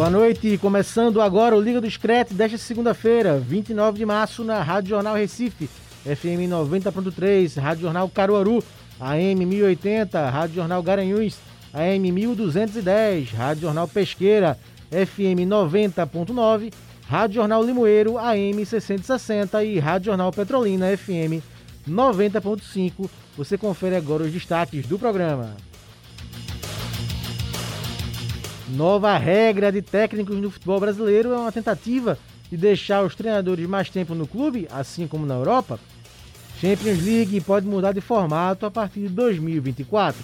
Boa noite, começando agora o Liga do Scratch desta segunda-feira, 29 de março, na Rádio Jornal Recife, FM 90.3, Rádio Jornal Caruaru, AM 1080, Rádio Jornal Garanhuns, AM 1210, Rádio Jornal Pesqueira, FM 90.9, Rádio Jornal Limoeiro, AM 660 e Rádio Jornal Petrolina, FM 90.5. Você confere agora os destaques do programa. Nova regra de técnicos no futebol brasileiro é uma tentativa de deixar os treinadores mais tempo no clube, assim como na Europa. Champions League pode mudar de formato a partir de 2024.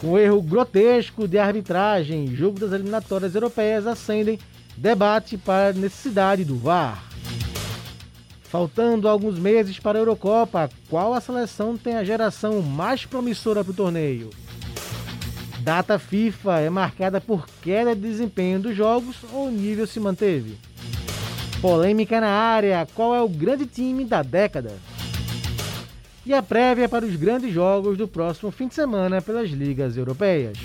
Com erro grotesco de arbitragem, jogo das eliminatórias europeias acendem debate para a necessidade do VAR. Faltando alguns meses para a Eurocopa, qual a seleção tem a geração mais promissora para o torneio? Data FIFA é marcada por queda de desempenho dos jogos ou o nível se manteve? Polêmica na área, qual é o grande time da década? e a prévia para os grandes jogos do próximo fim de semana pelas ligas europeias.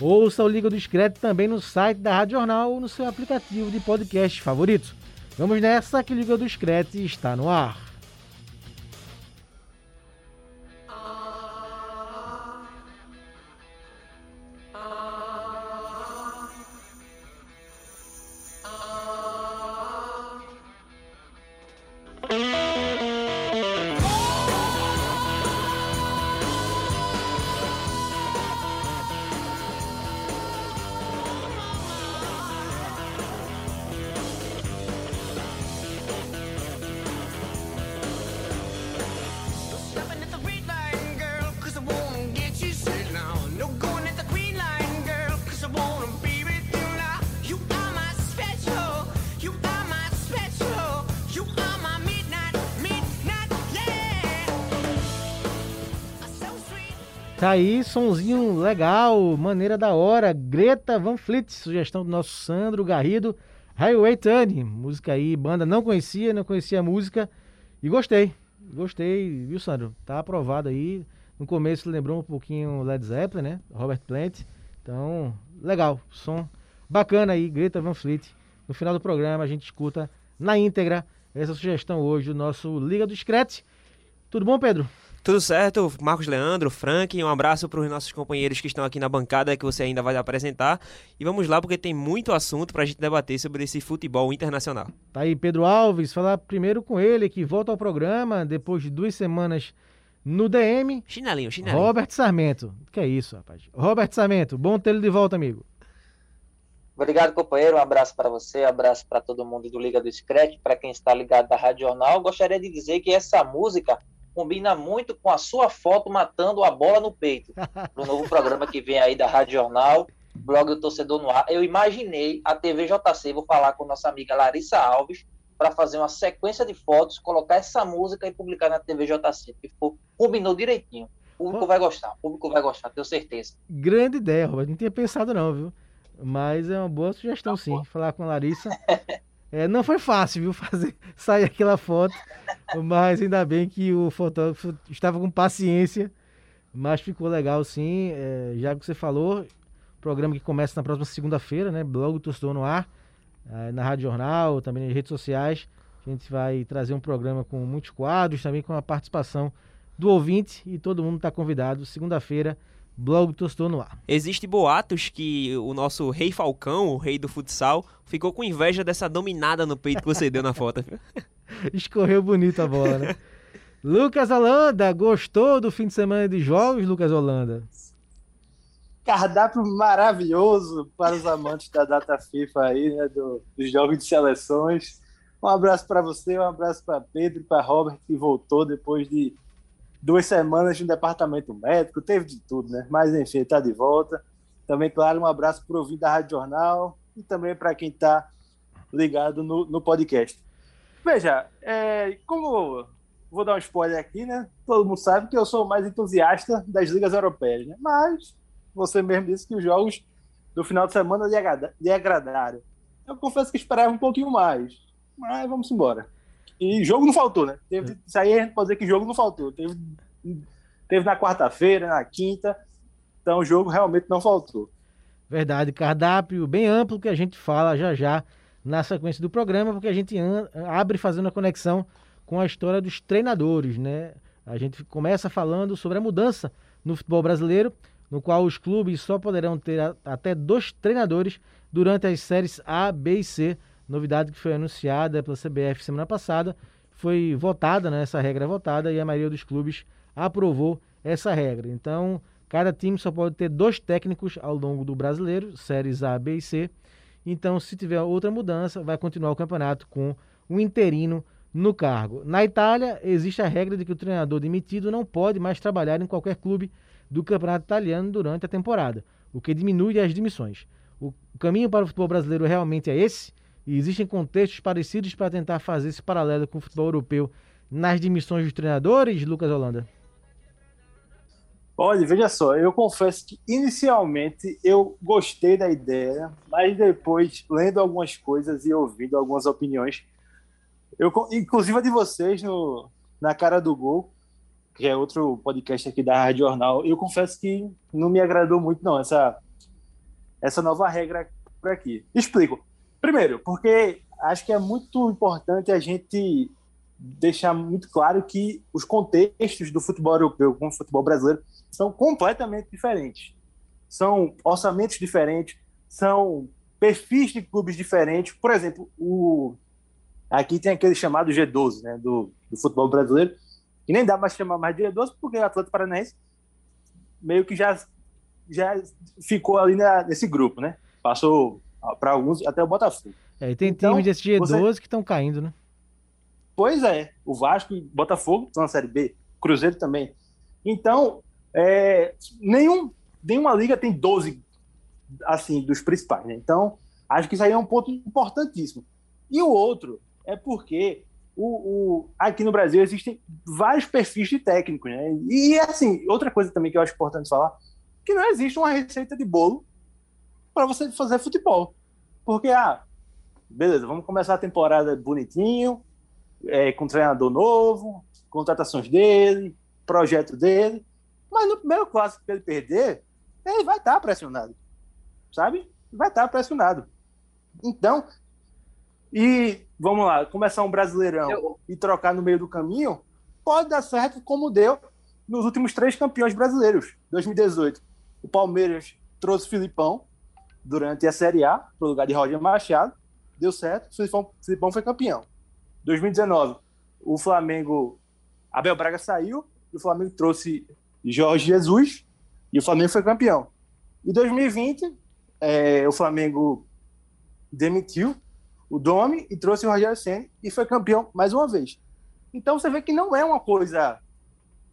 Ouça o Liga do Discreto também no site da Rádio Jornal ou no seu aplicativo de podcast favorito. Vamos nessa que Liga do Discreto está no ar. Tá aí, sonzinho legal, maneira da hora. Greta Van Fleet, sugestão do nosso Sandro Garrido. Highway Tune, música aí, banda não conhecia, não conhecia a música e gostei. Gostei, viu, Sandro? Tá aprovado aí. No começo lembrou um pouquinho Led Zeppelin, né? Robert Plant. Então, legal, som bacana aí, Greta Van Fleet. No final do programa a gente escuta na íntegra essa sugestão hoje do nosso Liga do Scratch. Tudo bom, Pedro? Tudo certo, Marcos Leandro, Frank, um abraço para os nossos companheiros que estão aqui na bancada que você ainda vai apresentar. E vamos lá, porque tem muito assunto para a gente debater sobre esse futebol internacional. Tá aí Pedro Alves, falar primeiro com ele, que volta ao programa depois de duas semanas no DM. Chinelinho, chinelinho. Robert Sarmento. Que é isso, rapaz? Robert Sarmento, bom tê-lo de volta, amigo. Obrigado, companheiro. Um abraço para você, um abraço para todo mundo do Liga do Scratch, para quem está ligado da Rádio Jornal. Gostaria de dizer que essa música combina muito com a sua foto matando a bola no peito. No novo programa que vem aí da Rádio Jornal, blog do Torcedor no Ar. Eu imaginei a TV JC, vou falar com nossa amiga Larissa Alves, para fazer uma sequência de fotos, colocar essa música e publicar na TV JC. Ficou, combinou direitinho. O público vai gostar, o público vai gostar, tenho certeza. Grande ideia, Robert. Não tinha pensado não, viu? Mas é uma boa sugestão, tá sim. Falar com a Larissa. É, não foi fácil, viu, fazer sair aquela foto, mas ainda bem que o fotógrafo estava com paciência, mas ficou legal sim. É, já que você falou, programa que começa na próxima segunda-feira, né? Blog Torcedor no Ar, é, na Rádio Jornal, também nas redes sociais. A gente vai trazer um programa com muitos quadros, também com a participação do ouvinte e todo mundo está convidado. Segunda-feira, Blog Tostou no ar. Existe boatos que o nosso rei Falcão, o rei do futsal, ficou com inveja dessa dominada no peito que você deu na foto. Escorreu bonito a bola, né? Lucas Holanda, gostou do fim de semana de jogos, Lucas Holanda? Cardápio maravilhoso para os amantes da data FIFA aí, né, do, dos jogos de seleções. Um abraço para você, um abraço para Pedro e para Robert, que voltou depois de duas semanas um departamento médico, teve de tudo, né? Mas enfim, está de volta. Também, claro, um abraço para o ouvinte da Rádio Jornal e também para quem está ligado no, no podcast. Veja, é, como vou dar um spoiler aqui, né? Todo mundo sabe que eu sou mais entusiasta das ligas europeias, né? Mas você mesmo disse que os jogos do final de semana lhe agradaram. Eu confesso que esperava um pouquinho mais, mas vamos embora. E jogo não faltou, né? Teve, isso aí a gente pode dizer que jogo não faltou. Teve, teve na quarta-feira, na quinta, então o jogo realmente não faltou. Verdade, cardápio bem amplo que a gente fala já já na sequência do programa, porque a gente abre fazendo a conexão com a história dos treinadores, né? A gente começa falando sobre a mudança no futebol brasileiro, no qual os clubes só poderão ter até dois treinadores durante as séries A, B e C. Novidade que foi anunciada pela CBF semana passada, foi votada, né? Essa regra é votada e a maioria dos clubes aprovou essa regra. Então, cada time só pode ter dois técnicos ao longo do brasileiro, séries A, B e C. Então, se tiver outra mudança, vai continuar o campeonato com o interino no cargo. Na Itália, existe a regra de que o treinador demitido não pode mais trabalhar em qualquer clube do campeonato italiano durante a temporada, o que diminui as demissões. O caminho para o futebol brasileiro realmente é esse? E existem contextos parecidos para tentar fazer esse paralelo com o futebol europeu nas demissões dos treinadores, Lucas Holanda? Olha, veja só, eu confesso que inicialmente eu gostei da ideia, mas depois, lendo algumas coisas e ouvindo algumas opiniões, eu, inclusive a de vocês no, na Cara do Gol, que é outro podcast aqui da Rádio Jornal, eu confesso que não me agradou muito, não, essa, essa nova regra por aqui. Explico. Primeiro, porque acho que é muito importante a gente deixar muito claro que os contextos do futebol europeu com o futebol brasileiro são completamente diferentes. São orçamentos diferentes, são perfis de clubes diferentes. Por exemplo, o aqui tem aquele chamado G12, né, do, do futebol brasileiro, que nem dá mais chamar mais de G12 porque o Atlético Paranaense meio que já já ficou ali na, nesse grupo, né? Passou para alguns até o Botafogo. É, e tem então, times desse G12 você... que estão caindo, né? Pois é, o Vasco e Botafogo estão na Série B, Cruzeiro também. Então, é, nenhum, nenhuma liga tem 12 assim dos principais. Né? Então, acho que isso aí é um ponto importantíssimo. E o outro é porque o, o, aqui no Brasil existem vários perfis de técnicos. Né? E, assim, outra coisa também que eu acho importante falar, que não existe uma receita de bolo para você fazer futebol. Porque, ah, beleza, vamos começar a temporada bonitinho, é, com treinador novo, contratações dele, projeto dele. Mas no primeiro clássico que ele perder, ele vai estar pressionado. Sabe? Vai estar pressionado. Então, e vamos lá, começar um brasileirão Eu... e trocar no meio do caminho, pode dar certo como deu nos últimos três campeões brasileiros. 2018, o Palmeiras trouxe o Filipão durante a Série A, para o lugar de Roger Machado. Deu certo, Filipão, Filipão foi campeão. 2019, o Flamengo, Abel Braga saiu e o Flamengo trouxe Jorge Jesus e o Flamengo foi campeão. Em 2020, é, o Flamengo demitiu o Domi e trouxe o Rogério Senna e foi campeão mais uma vez. Então você vê que não é uma coisa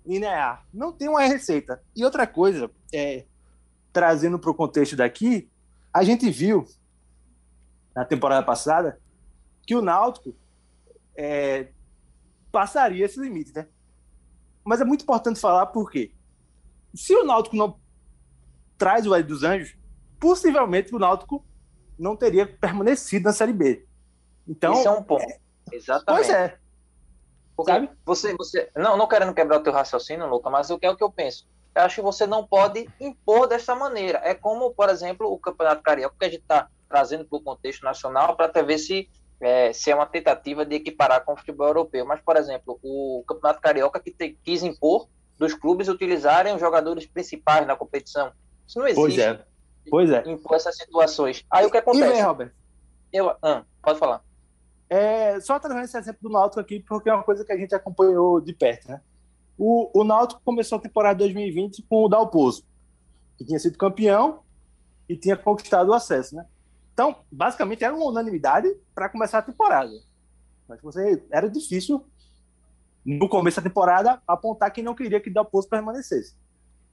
linear, não tem uma receita. E outra coisa, é, trazendo para o contexto daqui, a gente viu na temporada passada que o Náutico é, passaria esse limite, né? Mas é muito importante falar porque se o Náutico não traz o Hélio dos Anjos, possivelmente o Náutico não teria permanecido na Série B. Então, Isso é um ponto. É... Exatamente. Pois é. Porque Sabe? Você, você, não, não querendo quebrar o teu raciocínio, Luca, mas o que é o que eu penso? Eu acho que você não pode impor dessa maneira. É como, por exemplo, o Campeonato Carioca, que a gente está trazendo para o contexto nacional para ver se é, se é uma tentativa de equiparar com o futebol europeu. Mas, por exemplo, o Campeonato Carioca que te, quis impor dos clubes utilizarem os jogadores principais na competição. Isso não existe. Pois é. Pois é. Impor essas situações. Aí o que acontece? E vem, Robert? Eu, ah, pode falar. É, só trazendo esse exemplo do Náutico aqui, porque é uma coisa que a gente acompanhou de perto, né? O, o Náutico começou a temporada 2020 com o Dalpozo, que tinha sido campeão e tinha conquistado o acesso, né? Então, basicamente, era uma unanimidade para começar a temporada. Mas você era difícil, no começo da temporada, apontar quem não queria que Dalpozo permanecesse.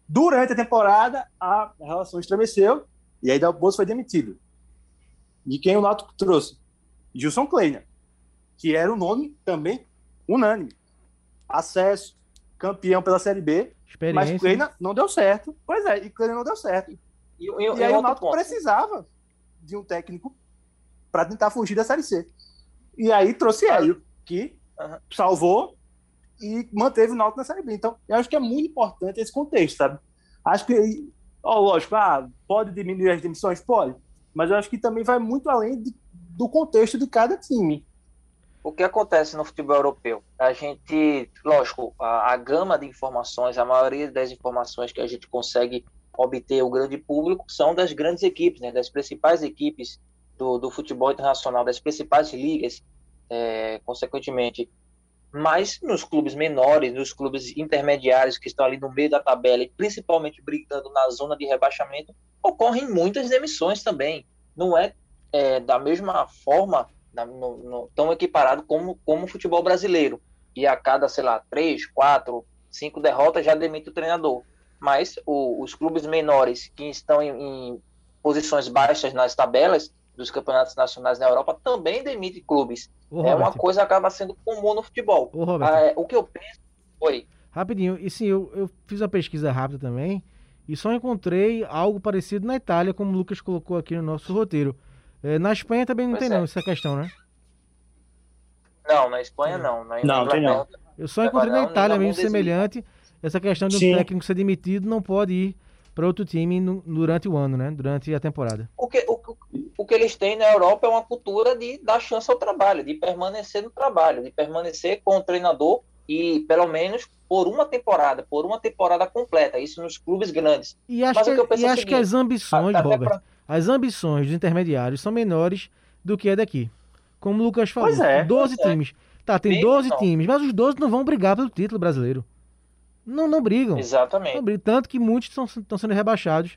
Durante a temporada, a relação estremeceu e aí Dalpozo foi demitido. E quem o Náutico trouxe? Gilson Kleiner. que era um nome também unânime. Acesso, campeão pela Série B, mas Kleina não deu certo. Pois é, e Kleina não deu certo. E, e, e, e aí o Náutico precisava de um técnico para tentar fugir da Série C. E aí trouxe Hélio, que uhum. salvou e manteve o Náutico na Série B. Então, eu acho que é muito importante esse contexto, sabe? Acho que, ó, lógico, ah, pode diminuir as demissões? Pode. Mas eu acho que também vai muito além de, do contexto de cada time. O que acontece no futebol europeu? A gente, lógico, a, a gama de informações, a maioria das informações que a gente consegue obter o grande público são das grandes equipes, né, das principais equipes do, do futebol internacional, das principais ligas, é, consequentemente. Mas nos clubes menores, nos clubes intermediários que estão ali no meio da tabela e principalmente brigando na zona de rebaixamento, ocorrem muitas demissões também. Não é, é da mesma forma, na, no, no, tão equiparado como, como o futebol brasileiro. E a cada, sei lá, três, quatro, cinco derrotas já demite o treinador mas o, os clubes menores que estão em, em, posições baixas nas tabelas dos campeonatos nacionais na Europa também demitem clubes. é uma coisa que acaba sendo comum no futebol. Ah, é, o que eu penso. Oi. Rapidinho, e sim, eu, eu fiz a pesquisa rápida também e só encontrei algo parecido na Itália, como o Lucas colocou aqui no nosso roteiro. É, na Espanha também não pois tem é. não essa questão, né? Não, na Espanha não. Na não, tem não. Eu só encontrei na Itália mesmo semelhante essa questão de um Sim. técnico ser demitido não pode ir para outro time no, durante o ano, né? Durante a temporada. O que, o, o que eles têm na Europa é uma cultura de dar chance ao trabalho, de permanecer no trabalho, de permanecer com o treinador e pelo menos por uma temporada, por uma temporada completa, isso nos clubes grandes. E acho, que, que, e é acho seguinte, que as ambições, Robert, pra... as ambições dos intermediários são menores do que a daqui. Como o Lucas falou, pois é, 12 pois é. times. É. Tá, tem Bem, 12 não. times, mas os 12 não vão brigar pelo título brasileiro. Não, não brigam. Exatamente. Não brigam, tanto que muitos estão sendo rebaixados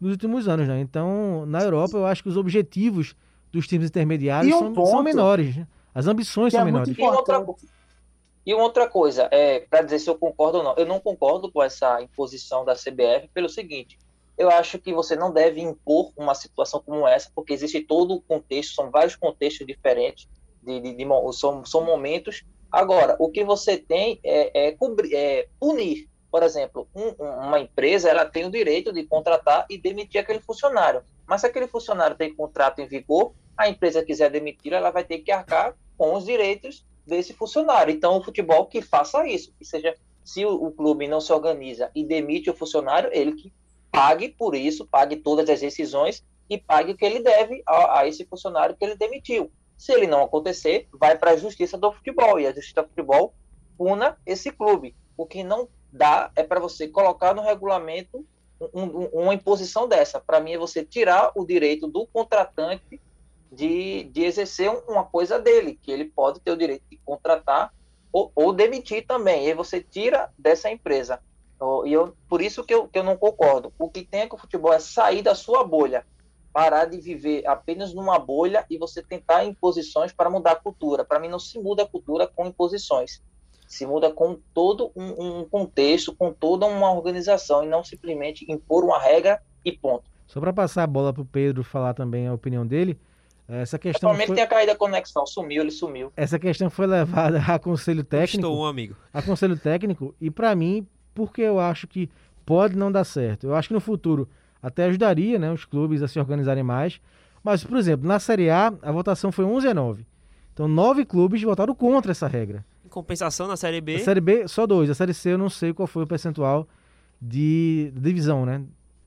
nos últimos anos, né? Então, na Europa, eu acho que os objetivos dos times intermediários um são, são, menores. Né? As ambições são é menores. E outra, e outra coisa, é, para dizer se eu concordo ou não, eu não concordo com essa imposição da CBF pelo seguinte. Eu acho que você não deve impor uma situação como essa, porque existe todo o contexto, são vários contextos diferentes, de, de, de são, são momentos Agora, o que você tem é, é, cobrir, é punir. Por exemplo, um, uma empresa ela tem o direito de contratar e demitir aquele funcionário. Mas se aquele funcionário tem contrato em vigor, a empresa quiser demitir, ela vai ter que arcar com os direitos desse funcionário. Então, o futebol que faça isso, que seja, se o, o clube não se organiza e demite o funcionário, ele que pague por isso, pague todas as decisões e pague o que ele deve a, a esse funcionário que ele demitiu. Se ele não acontecer, vai para a justiça do futebol e a justiça do futebol puna esse clube. O que não dá é para você colocar no regulamento um, um, uma imposição dessa. Para mim, é você tirar o direito do contratante de, de exercer uma coisa dele, que ele pode ter o direito de contratar ou, ou demitir também. E aí você tira dessa empresa. E eu, por isso que eu, que eu não concordo. O que tem é que o futebol é sair da sua bolha parar de viver apenas numa bolha e você tentar imposições para mudar a cultura. Para mim, não se muda a cultura com imposições. Se muda com todo um, um contexto, com toda uma organização e não simplesmente impor uma regra e ponto. Só para passar a bola para o Pedro falar também a opinião dele, essa questão. Provavelmente foi... tem a caída da conexão, sumiu, ele sumiu. Essa questão foi levada a conselho técnico. Estou um amigo. A conselho técnico, e para mim, porque eu acho que pode não dar certo. Eu acho que no futuro até ajudaria né, os clubes a se organizarem mais. Mas, por exemplo, na Série A, a votação foi 11 a 9. Então, nove clubes votaram contra essa regra. Em compensação, na Série B... Na Série B, só dois. A Série C, eu não sei qual foi o percentual de divisão, né?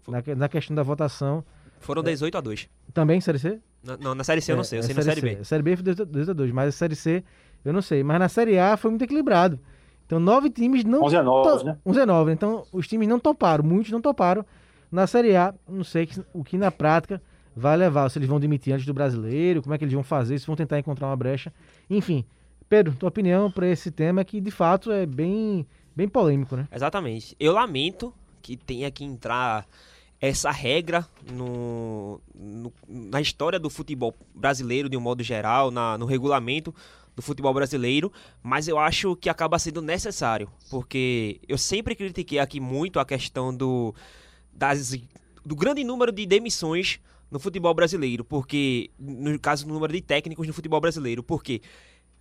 Na, na questão da votação. Foram 18 a 2. Também, Série C? Na, não, na Série C eu não sei, eu é, sei na Série, série B. Série B foi 18 a 2, mas a Série C eu não sei. Mas na Série A foi muito equilibrado. Então, nove times não... 11 a 9, né? 11 a 9. Então, os times não toparam, muitos não toparam na Série A, não sei o que na prática vai levar, se eles vão demitir antes do brasileiro, como é que eles vão fazer, se vão tentar encontrar uma brecha. Enfim, Pedro, tua opinião para esse tema que de fato é bem, bem polêmico, né? Exatamente. Eu lamento que tenha que entrar essa regra no, no, na história do futebol brasileiro, de um modo geral, na, no regulamento do futebol brasileiro, mas eu acho que acaba sendo necessário, porque eu sempre critiquei aqui muito a questão do das, do grande número de demissões no futebol brasileiro, porque no caso do número de técnicos no futebol brasileiro, porque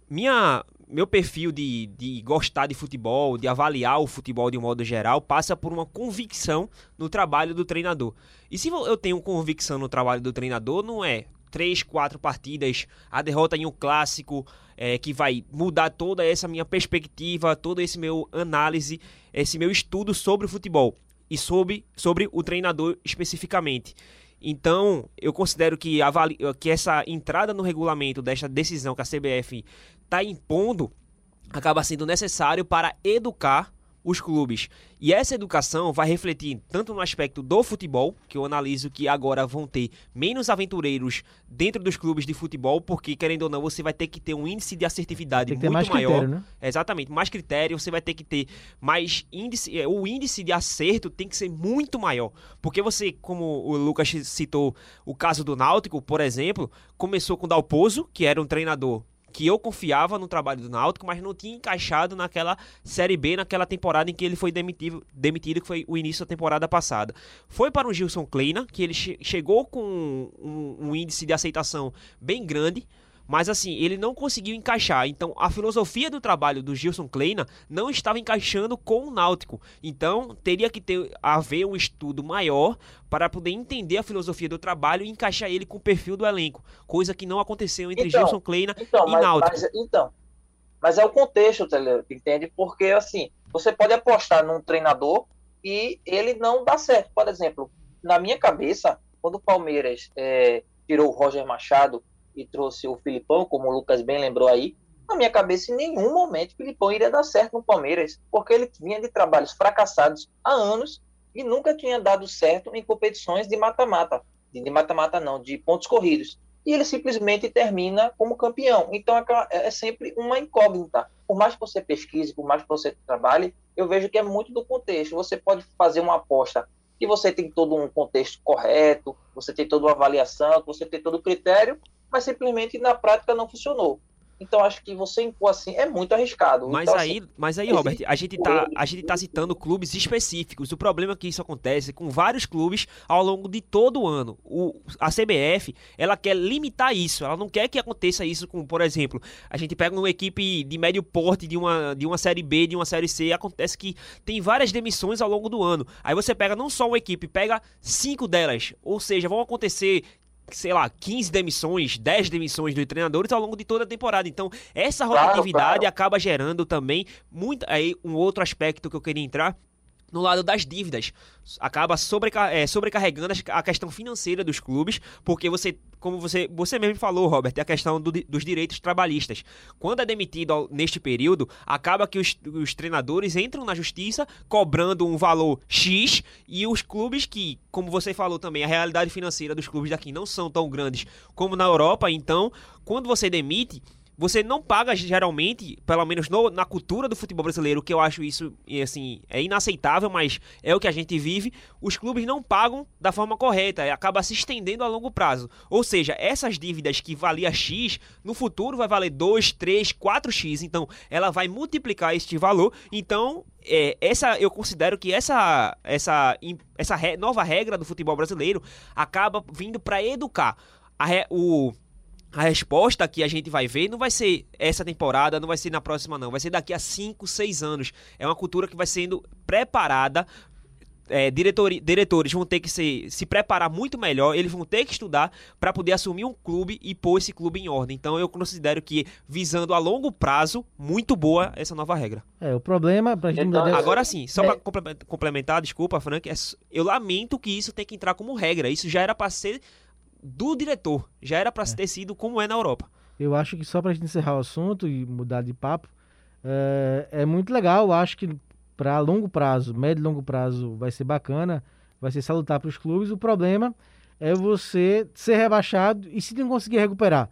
minha, meu perfil de, de gostar de futebol, de avaliar o futebol de um modo geral, passa por uma convicção no trabalho do treinador. E se eu tenho convicção no trabalho do treinador, não é três, quatro partidas, a derrota em um clássico, é, que vai mudar toda essa minha perspectiva, todo esse meu análise, esse meu estudo sobre o futebol e sobre, sobre o treinador especificamente. Então, eu considero que, que essa entrada no regulamento desta decisão que a CBF está impondo acaba sendo necessário para educar os clubes. E essa educação vai refletir tanto no aspecto do futebol, que eu analiso que agora vão ter menos aventureiros dentro dos clubes de futebol, porque querendo ou não, você vai ter que ter um índice de assertividade muito maior. Critério, né? Exatamente, mais critério, você vai ter que ter mais índice, é, o índice de acerto tem que ser muito maior, porque você, como o Lucas citou, o caso do Náutico, por exemplo, começou com o Dalpozo, que era um treinador que eu confiava no trabalho do Náutico, mas não tinha encaixado naquela Série B, naquela temporada em que ele foi demitido, demitido que foi o início da temporada passada. Foi para o Gilson Kleina, que ele che chegou com um, um índice de aceitação bem grande, mas assim, ele não conseguiu encaixar. Então, a filosofia do trabalho do Gilson Kleina não estava encaixando com o Náutico. Então, teria que ter haver um estudo maior para poder entender a filosofia do trabalho e encaixar ele com o perfil do elenco, coisa que não aconteceu entre Então, Gilson Kleina Então, e mas, Náutico. mas- então, mas é o contexto, entende? Porque, assim, você pode apostar num treinador e ele não dá certo. Por exemplo, na minha cabeça, quando o Palmeiras é, tirou o Roger Machado e trouxe o Filipão, como o Lucas bem lembrou aí, na minha cabeça, em nenhum momento o Filipão iria dar certo no Palmeiras, porque ele vinha de trabalhos fracassados há anos e nunca tinha dado certo em competições de mata-mata. De mata-mata não, de pontos corridos e ele simplesmente termina como campeão. Então é aquela- é sempre uma incógnita. Por mais que você pesquise, por mais que você trabalhe, eu vejo que é muito do contexto. Você pode fazer uma aposta que você tem todo um contexto correto, você tem toda uma avaliação, você tem todo o critério, mas simplesmente na prática não funcionou. Então acho que você impor assim é muito arriscado. Mas Então, aí, assim, mas aí, Robert, a gente tá, a gente tá citando clubes específicos. O problema é que isso acontece com vários clubes ao longo de todo o ano. O, a CBF, ela quer limitar isso. Ela não quer que aconteça isso com, por exemplo, a gente pega uma equipe de médio porte de uma, de uma série B, de uma série C, e acontece que tem várias demissões ao longo do ano. Aí você pega não só uma equipe, pega cinco delas. Ou seja, vão acontecer sei lá, 15 demissões, 10 demissões dos treinadores ao longo de toda a temporada. Então, essa Claro, rotatividade claro. acaba gerando também muito aí um outro aspecto que eu queria entrar no lado das dívidas. Acaba é, sobrecarregando a questão financeira dos clubes, porque você, como você, você mesmo falou, Robert, é a questão do dos direitos trabalhistas. Quando é demitido neste período, acaba que os, os treinadores entram na justiça cobrando um valor X e os clubes que, como você falou também, a realidade financeira dos clubes daqui não são tão grandes como na Europa, então, quando você demite, você não paga geralmente, pelo menos no- na cultura do futebol brasileiro, que eu acho isso assim é inaceitável, mas é o que a gente vive. Os clubes não pagam da forma correta, e acaba se estendendo a longo prazo. Ou seja, essas dívidas que valia X, no futuro vai valer 2, 3, 4X. Então, ela vai multiplicar este valor. Então, é, essa eu considero que essa essa essa re- nova regra do futebol brasileiro acaba vindo para educar a o a resposta que a gente vai ver não vai ser essa temporada, não vai ser na próxima, não. Vai ser daqui a 5, 6 anos. É uma cultura que vai sendo preparada. É, diretori- diretores vão ter que se, se preparar muito melhor, eles vão ter que estudar para poder assumir um clube e pôr esse clube em ordem. Então eu considero que, visando a longo prazo, muito boa essa nova regra. É, o problema pra gente Então, mudar. Agora sim, só É. para complementar, complementar, desculpa, Frank, é eu lamento que isso tenha que entrar como regra. Isso já era para ser do diretor, já era para ter sido como é na Europa. Eu acho que só pra gente encerrar o assunto e mudar de papo, é, é muito legal. Eu acho que para longo prazo, médio e longo prazo, vai ser bacana, vai ser salutar para os clubes. O problema é você ser rebaixado e se não conseguir recuperar.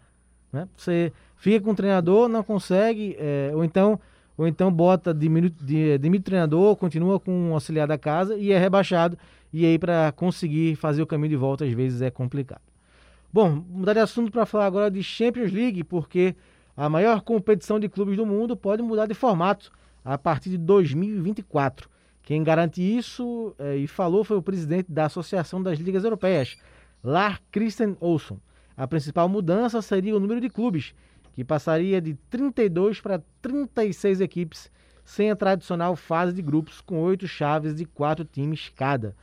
Né? Você fica com o treinador, não consegue, é, ou então ou então bota, diminui, o treinador, continua com um auxiliar da casa e é rebaixado. E aí, para conseguir fazer o caminho de volta, às vezes é complicado. Bom, mudar de assunto para falar agora de Champions League, porque a maior competição de clubes do mundo pode mudar de formato a partir de 2024. Quem garante isso eh, e falou foi o presidente da Associação das Ligas Europeias, Lar Christian Olsson. A principal mudança seria o número de clubes, que passaria de 32 para 36 equipes, sem a tradicional fase de grupos com oito chaves de quatro times cada.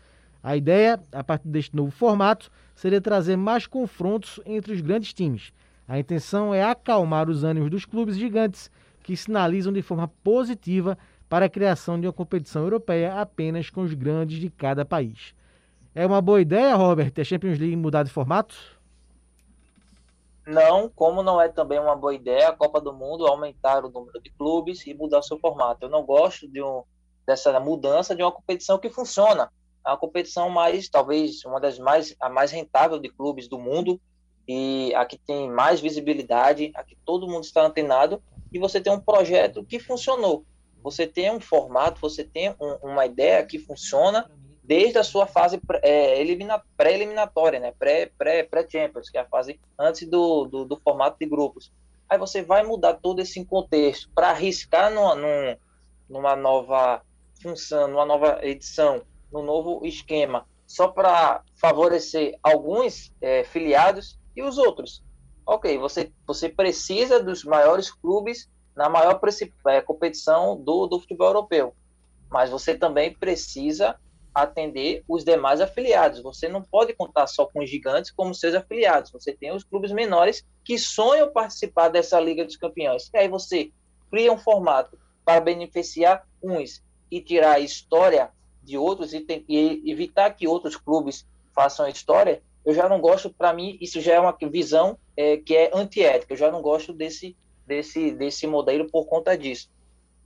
A ideia, a partir deste novo formato, seria trazer mais confrontos entre os grandes times. A intenção é acalmar os ânimos dos clubes gigantes, que sinalizam de forma positiva para a criação de uma competição europeia apenas com os grandes de cada país. É uma boa ideia, Robert, a Champions League mudar de formato? Não, como não é também uma boa ideia a Copa do Mundo aumentar o número de clubes e mudar seu formato. Eu não gosto de um, dessa mudança de uma competição que funciona a competição mais, talvez, uma das mais, a mais rentável de clubes do mundo e a que tem mais visibilidade, a que todo mundo está antenado e você tem um projeto que funcionou. Você tem um formato, você tem um, uma ideia que funciona desde a sua fase é, pré-eliminatória, né? pré-Champions, pré, que é a fase antes do, do, do, formato de grupos. Aí você vai mudar todo esse contexto para arriscar numa, numa nova função, numa nova edição, no novo esquema, só para favorecer alguns é, filiados e os outros. Ok, você, você precisa dos maiores clubes na maior é, competição do, do futebol europeu, mas você também precisa atender os demais afiliados. Você não pode contar só com os gigantes como seus afiliados. Você tem os clubes menores que sonham participar dessa Liga dos Campeões. E aí você cria um formato para beneficiar uns e tirar a história de outros e, tem, e evitar que outros clubes façam a história, eu já não gosto, para mim, isso já é uma visão é, que é antiética, eu já não gosto desse, desse, desse modelo por conta disso.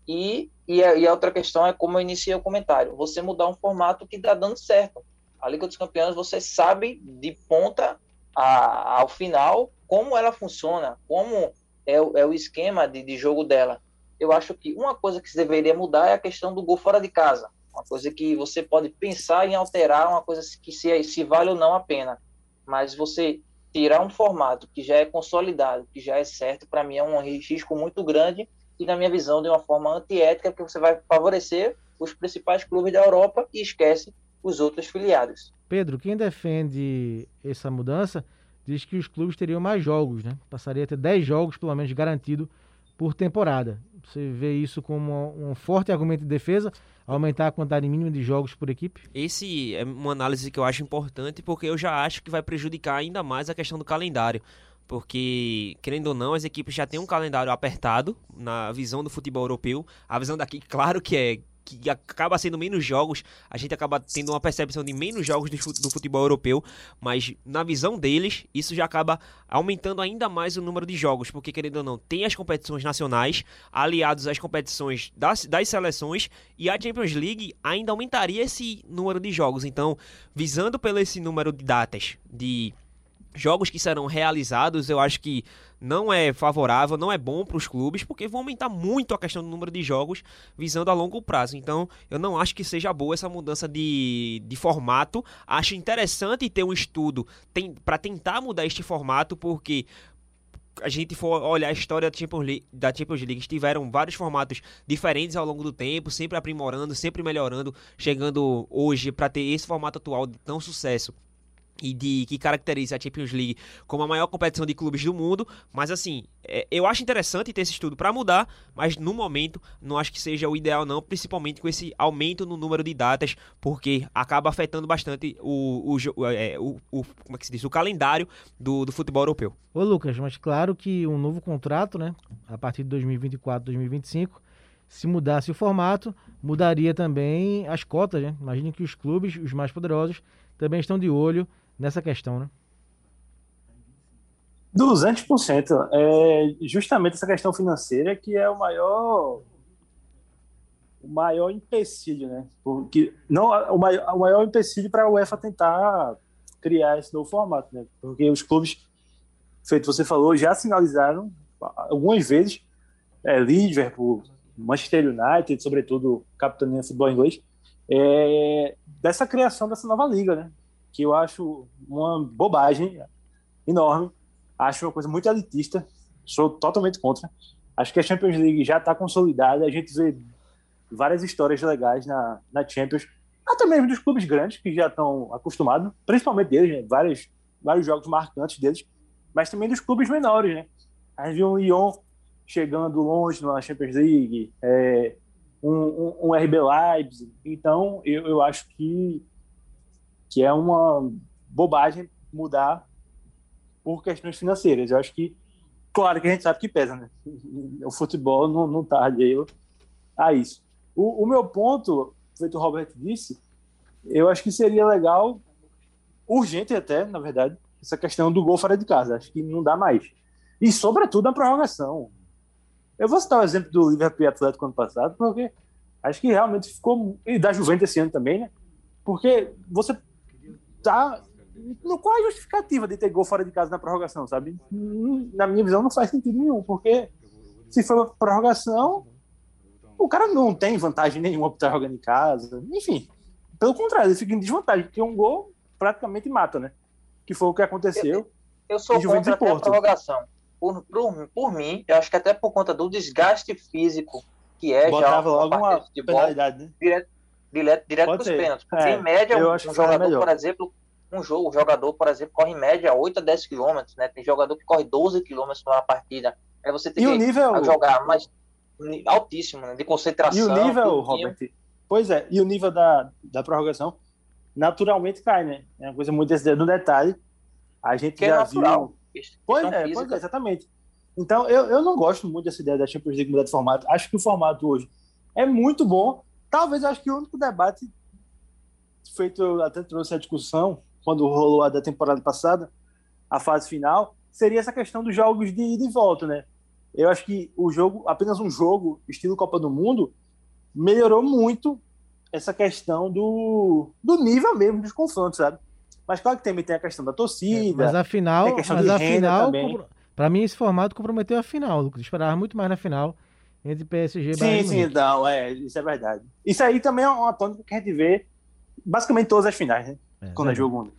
E, e, a, e a outra questão é como eu iniciei o comentário, você mudar um formato que está dando certo. A Liga dos Campeões, você sabe de ponta a, ao final como ela funciona, como é, é o esquema de, de jogo dela. Eu acho que uma coisa que se deveria mudar é a questão do gol fora de casa uma coisa que você pode pensar em alterar, uma coisa que se, se vale ou não a pena. Mas você tirar um formato que já é consolidado, que já é certo, para mim é um risco muito grande e, na minha visão, de uma forma antiética, porque você vai favorecer os principais clubes da Europa e esquece os outros filiados. Pedro, quem defende essa mudança diz que os clubes teriam mais jogos, né? Passaria a ter 10 jogos, pelo menos, garantido por temporada. Você vê isso como um forte argumento de defesa, aumentar a quantidade mínima de jogos por equipe? Esse é uma análise que eu acho importante, porque eu já acho que vai prejudicar ainda mais a questão do calendário. Porque, querendo ou não, as equipes já têm um calendário apertado na visão do futebol europeu. A visão daqui, claro que é que acaba sendo menos jogos, a gente acaba tendo uma percepção de menos jogos do futebol europeu, mas na visão deles, isso já acaba aumentando ainda mais o número de jogos, porque querendo ou não, tem as competições nacionais, aliados às competições das, das seleções, e a Champions League ainda aumentaria esse número de jogos. Então, visando pelo esse número de datas de jogos que serão realizados, eu acho que não é favorável, não é bom para os clubes, porque vão aumentar muito a questão do número de jogos visando a longo prazo. Então, eu não acho que seja boa essa mudança de, de formato. Acho interessante ter um estudo tem, para tentar mudar este formato, porque a gente for olhar a história da Champions, League, da Champions League, tiveram vários formatos diferentes ao longo do tempo, sempre aprimorando, sempre melhorando, chegando hoje para ter esse formato atual de tão sucesso e de que caracteriza a Champions League como a maior competição de clubes do mundo, mas assim, é, eu acho interessante ter esse estudo para mudar, mas no momento não acho que seja o ideal não, principalmente com esse aumento no número de datas, porque acaba afetando bastante o, o, é, o, o como é que se diz, o calendário do, do futebol europeu. Ô Lucas, mas claro que um novo contrato, né, a partir de 2024, 2025, se mudasse o formato, mudaria também as cotas, né? Imagine que os clubes, os mais poderosos, também estão de olho nessa questão, né? 200%. É justamente essa questão financeira que é o maior o maior empecilho, né? Porque não o maior, o maior empecilho para a UEFA tentar criar esse novo formato, né? Porque os clubes, feito você falou, já sinalizaram algumas vezes é, Liverpool, Manchester United, sobretudo capitania futebol inglês, é, dessa criação dessa nova liga, né? Que eu acho uma bobagem enorme. Acho uma coisa muito elitista. Sou totalmente contra. Acho que a Champions League já está consolidada. A gente vê várias histórias legais na, na Champions, até mesmo dos clubes grandes que já estão acostumados, principalmente deles, né? vários, vários jogos marcantes deles, mas também dos clubes menores, né? A gente viu um Lyon chegando longe na Champions League, é, um, um, um, RB Leipzig. Então, eu, eu acho que, que é uma bobagem mudar por questões financeiras. Eu acho que, claro que a gente sabe que pesa, né? O futebol não, não tá alheio a isso. O, o meu ponto, feito o Robert disse, eu acho que seria legal, urgente até, na verdade, essa questão do gol fora de casa. Acho que não dá mais. E, sobretudo, a prorrogação. Eu vou citar o exemplo do Liverpool Atlético ano passado, porque acho que realmente ficou. E da Juventus esse ano também, né? Porque você tá. No qual é a justificativa de ter gol fora de casa na prorrogação, sabe? Na minha visão, não faz sentido nenhum, porque se for prorrogação, o cara não tem vantagem nenhuma estar jogando em casa. Enfim, pelo contrário, ele fica em desvantagem, porque um gol praticamente mata, né? Que foi o que aconteceu. Eu, eu sou contra até a prorrogação. Por, por, por mim, eu acho que até por conta do desgaste físico que é Botava já logo uma penalidade, né? Direto, direto, direto para os pênaltis. É, em média, um, um jogador, por exemplo, um jogo, o jogador, por exemplo, corre em média 8 a 10 quilômetros, né? Tem jogador que corre 12 quilômetros numa partida. Aí você tem e que o nível... jogar mais altíssimo, né? De concentração. E o nível, Robert, pois é, e o nível da, da prorrogação naturalmente cai, né? É uma coisa muito no detalhe. A gente que é já é viu. Pois é, pois é, exatamente. Então, eu, eu não gosto muito dessa ideia da Champions League mudar de formato. Acho que o formato hoje é muito bom. Talvez acho que o único debate feito, eu até trouxe a discussão quando rolou a da temporada passada, a fase final, seria essa questão dos jogos de ida e volta, né? Eu acho que o jogo, apenas um jogo, estilo Copa do Mundo, melhorou muito essa questão do, do nível mesmo dos confrontos, sabe? Mas claro que também tem a questão da torcida. É, mas afinal, mas afinal para mim esse formato comprometeu a final, Lucas. Esperava muito mais na final entre PSG e Bayern. Sim, sim, não, é, isso é verdade. Isso aí também é uma tônica que a gente vê basicamente todas as finais, né? É, Quando é, é jogo único.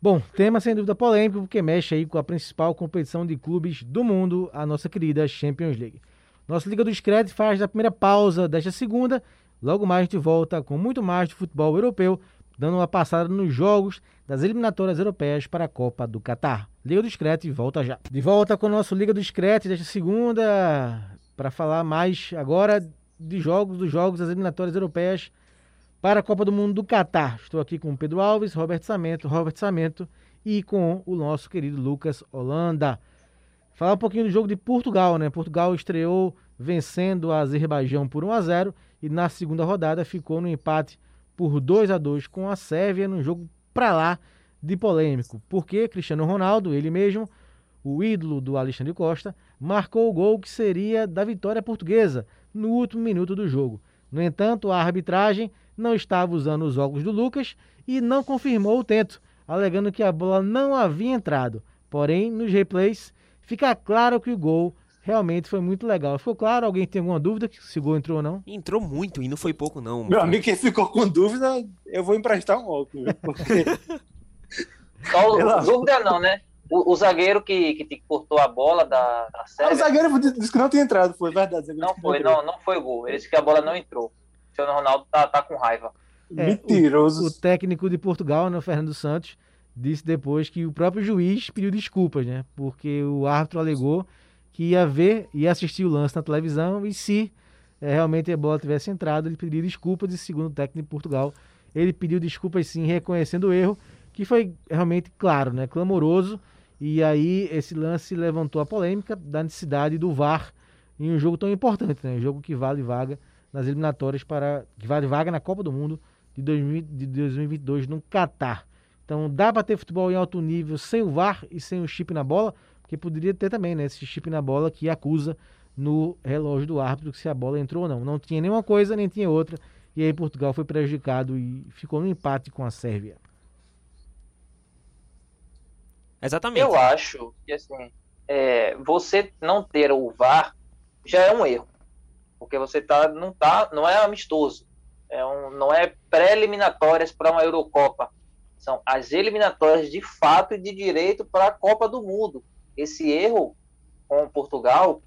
Bom, tema sem dúvida polêmico, porque mexe aí com a principal competição de clubes do mundo, a nossa querida Champions League. Nossa Liga do Scred faz a primeira pausa desta segunda. Logo mais gente volta com muito mais de futebol europeu, dando uma passada nos jogos das eliminatórias europeias para a Copa do Catar. Liga do Scred volta já. De volta com o nosso Liga do Scred desta segunda, para falar mais agora de jogos, dos jogos das eliminatórias europeias para a Copa do Mundo do Catar. Estou aqui com o Pedro Alves, Robert Samento, Robert Samento e com o nosso querido Lucas Holanda. Falar um pouquinho do jogo de Portugal, né? Portugal estreou vencendo a Azerbaijão por 1 a 0 e na segunda rodada ficou no empate por 2 a 2 com a Sérvia num jogo para lá de polêmico, porque Cristiano Ronaldo, ele mesmo, o ídolo do Alexandre Costa, marcou o gol que seria da vitória portuguesa no último minuto do jogo. No entanto, a arbitragem não estava usando os óculos do Lucas e não confirmou o tento, alegando que a bola não havia entrado. Porém, nos replays, fica claro que o gol realmente foi muito legal. Ficou claro? Alguém tem alguma dúvida se o gol entrou ou não? Entrou muito e não foi pouco, não. Meu amigo, quem ficou com dúvida, eu vou emprestar um óculos. Porque... Só dúvida não, né? O, o, zagueiro que, que cortou a bola da, da série. Ah, o zagueiro disse que não tinha entrado, foi verdade. Não foi, não, não foi gol. Ele disse que a bola não entrou. O Cristiano Ronaldo tá, tá com raiva. É, Mentiroso. O, o, técnico de Portugal, né, o Fernando Santos, disse depois que o próprio juiz pediu desculpas, né? Porque o árbitro alegou que ia ver, ia assistir o lance na televisão e se é, realmente a bola tivesse entrado, ele pediria desculpas e segundo o técnico de Portugal, ele pediu desculpas sim, reconhecendo o erro, que foi realmente claro, né, clamoroso, e aí esse lance levantou a polêmica da necessidade do VAR em um jogo tão importante, né, um jogo que vale vaga nas eliminatórias para que vale vaga na Copa do Mundo de, 2000, de 2022 no Catar. Então dá para ter futebol em alto nível sem o VAR e sem o chip na bola, porque poderia ter também, né, esse chip na bola que acusa no relógio do árbitro se a bola entrou ou não. Não tinha nenhuma coisa, nem tinha outra. E aí Portugal foi prejudicado e ficou no empate com a Sérvia. Exatamente. Eu acho que assim, é, você não ter o VAR já é um erro. Porque você tá, não, tá, não é amistoso. É um, não é pré-eliminatórias para uma Eurocopa. São as eliminatórias de fato e de direito para a Copa do Mundo esse erro com Portugal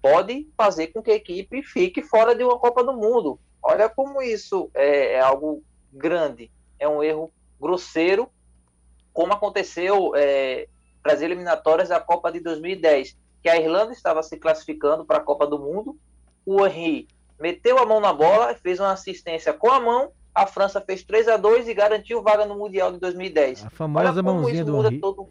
pode fazer com que a equipe fique fora de uma Copa do Mundo. Olha como isso é, é algo grande, é um erro grosseiro, como aconteceu é, para as eliminatórias da Copa de 2010. que a Irlanda estava se classificando para a Copa do Mundo. O Henry meteu a mão na bola, fez uma assistência com a mão. A França fez 3 a 2 e garantiu vaga no Mundial de 2010. A famosa mãozinha do Henry. Todo...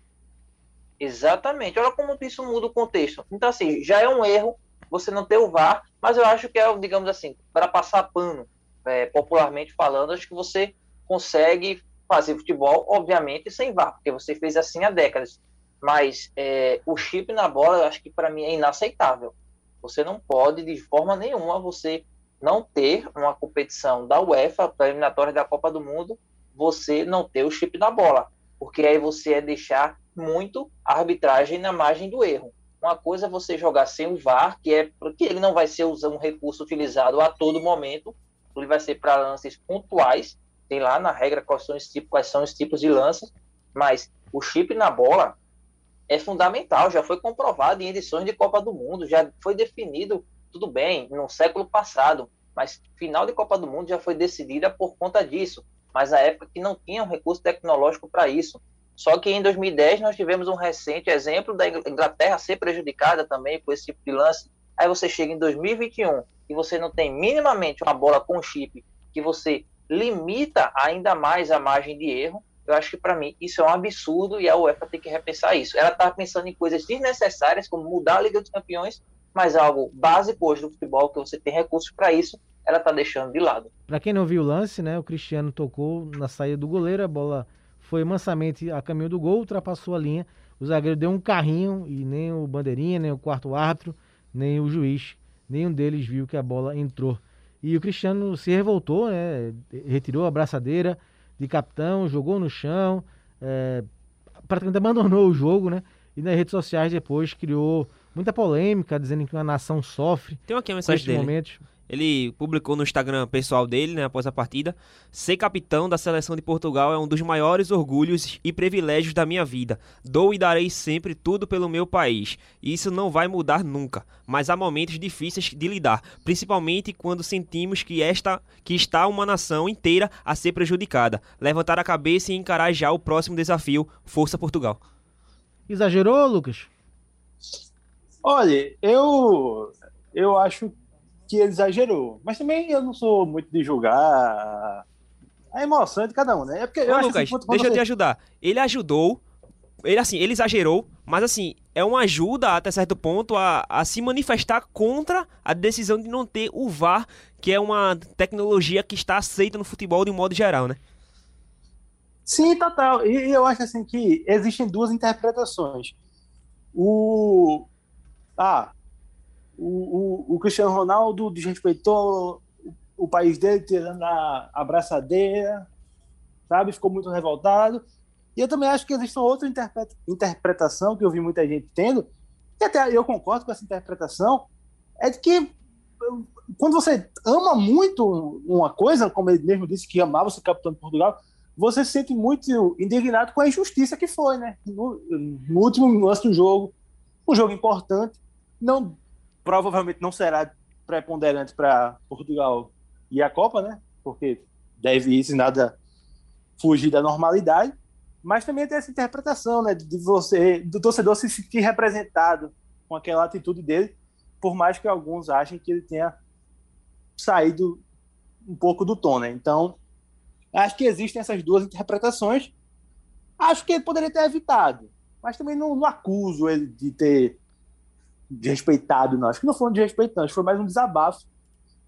Exatamente. Olha como isso muda o contexto. Então, assim, já é um erro você não ter o VAR, mas eu acho que é, digamos assim, para passar pano, é, popularmente falando, acho que você consegue fazer futebol, obviamente, sem VAR, porque você fez assim há décadas. Mas é, o chip na bola, eu acho que para mim é inaceitável. Você não pode, de forma nenhuma, você não ter uma competição da UEFA, da eliminatória da Copa do Mundo, você não ter o chip na bola. Porque aí você é deixar muito a arbitragem na margem do erro. Uma coisa é você jogar sem o VAR, que é porque ele não vai ser um recurso utilizado a todo momento, ele vai ser para lances pontuais, tem lá na regra quais são os tipos, quais são os tipos de lances, mas o chip na bola é fundamental, já foi comprovado em edições de Copa do Mundo, já foi definido, tudo bem, no século passado, mas final de Copa do Mundo já foi decidida por conta disso, mas a época que não tinha um recurso tecnológico para isso. Só que em 2010 nós tivemos um recente exemplo da Inglaterra ser prejudicada também por esse tipo de lance. Aí você chega em 2021 e você não tem minimamente uma bola com chip que você limita ainda mais a margem de erro, eu acho que para mim isso é um absurdo e a UEFA tem que repensar isso. Ela está pensando em coisas desnecessárias, como mudar a Liga dos Campeões, mas algo básico hoje do futebol, que você tem recursos para isso, ela está deixando de lado. Para quem não viu o lance, né, o Cristiano tocou na saída do goleiro, a bola foi mansamente a caminho do gol, ultrapassou a linha, o zagueiro deu um carrinho e nem o bandeirinha, nem o quarto árbitro, nem o juiz, nenhum deles viu que a bola entrou. E o Cristiano se revoltou, né, retirou a braçadeira, de capitão, jogou no chão, é, praticamente abandonou o jogo, né? E nas redes sociais depois criou muita polêmica, dizendo que uma nação sofre. Tem aqui a mensagem dele. Momentos. Ele publicou no Instagram pessoal dele, né, após a partida: Ser capitão da seleção de Portugal é um dos maiores orgulhos e privilégios da minha vida. Dou e darei sempre tudo pelo meu país. Isso não vai mudar nunca, mas há momentos difíceis de lidar, principalmente quando sentimos que esta que está uma nação inteira a ser prejudicada. Levantar a cabeça e encarar já o próximo desafio. Força Portugal. Exagerou, Lucas? Olha, eu eu acho que ele exagerou. Mas também eu não sou muito de julgar a emoção de cada um, né? É porque Ô, eu Lucas, deixa você... eu te ajudar. Ele ajudou, ele assim, ele exagerou, mas assim, é uma ajuda até certo ponto a, a se manifestar contra a decisão de não ter o VAR, que é uma tecnologia que está aceita no futebol de um modo geral, né? Sim, total. E, e eu acho assim que existem duas interpretações. O ah, o, o, o Cristiano Ronaldo desrespeitou o, país dele, tirando a abraçadeira, sabe? Ficou muito revoltado. E eu também acho que existe outra interpretação que eu vi muita gente tendo, e até eu concordo com essa interpretação, é de que quando você ama muito uma coisa, como ele mesmo disse que amava ser capitão de Portugal, você se sente muito indignado com a injustiça que foi, né? No, no último lance do jogo, um jogo importante, não provavelmente não será preponderante para Portugal e a Copa, né? Porque deve isso nada fugir da normalidade, mas também tem essa interpretação, né, de você, do torcedor se sentir representado com aquela atitude dele, por mais que alguns achem que ele tenha saído um pouco do tom, né? Então, acho que existem essas duas interpretações. Acho que ele poderia ter evitado, mas também não, não acuso ele de ter desrespeitado, não. Acho que não foi um desrespeito, não. Foi mais um desabafo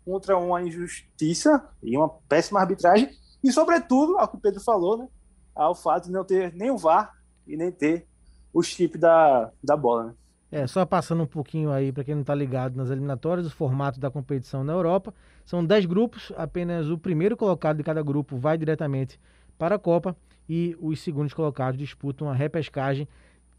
contra uma injustiça e uma péssima arbitragem. E, sobretudo, ao que o Pedro falou, né? Ao fato de não ter nem o VAR e nem ter o chip da, da bola, né? É, só passando um pouquinho aí, para quem não está ligado nas eliminatórias, o formato da competição na Europa. São 10 grupos, apenas o primeiro colocado de cada grupo vai diretamente para a Copa e os segundos colocados disputam a repescagem,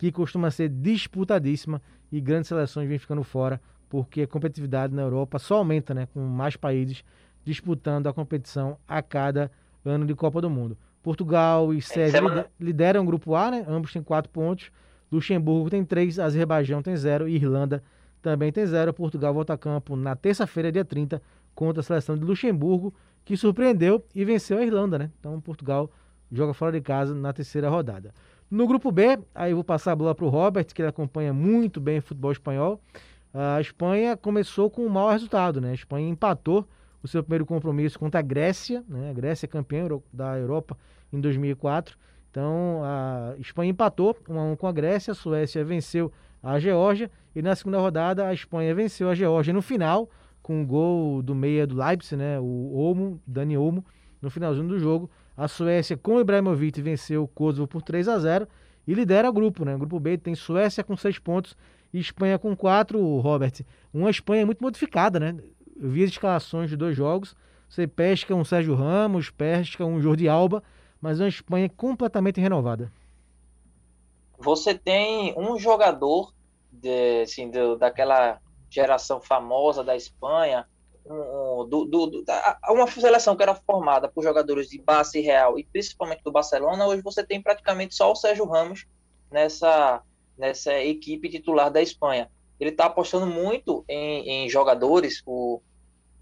que costuma ser disputadíssima e grandes seleções vêm ficando fora porque a competitividade na Europa só aumenta, né, com mais países disputando a competição a cada ano de Copa do Mundo. Portugal e Sérvia lideram o grupo A, né? Ambos têm quatro pontos. Luxemburgo tem três, Azerbaijão tem zero e Irlanda também tem zero. Portugal volta a campo na terça-feira, dia 30, contra a seleção de Luxemburgo, que surpreendeu e venceu a Irlanda, né? Então Portugal joga fora de casa na terceira rodada. No grupo B, aí eu vou passar a bola para o Robert, que ele acompanha muito bem o futebol espanhol. A Espanha começou com um mau resultado, né? A Espanha empatou o seu primeiro compromisso contra a Grécia, né? A Grécia é campeã da Europa em 2004. Então a Espanha empatou 1 a 1 com a Grécia, a Suécia venceu a Geórgia e na segunda rodada a Espanha venceu a Geórgia no final com o um gol do meia do Leipzig, né? O Olmo, Dani Olmo, no finalzinho do jogo. A Suécia com o Ibrahimovic venceu o Kosovo por 3 a 0 e lidera o grupo, né? O grupo B tem Suécia com 6 pontos e Espanha com 4, Robert. Uma Espanha muito modificada, né? Eu vi as escalações de dois jogos. Você pesca um Sérgio Ramos, pesca um Jordi Alba, mas uma Espanha completamente renovada. Você tem um jogador de, assim, de, daquela geração famosa da Espanha, um, do, do, uma seleção que era formada por jogadores de base real e principalmente do Barcelona, hoje você tem praticamente só o Sérgio Ramos nessa, nessa equipe titular da Espanha. Ele está apostando muito em, em jogadores, o,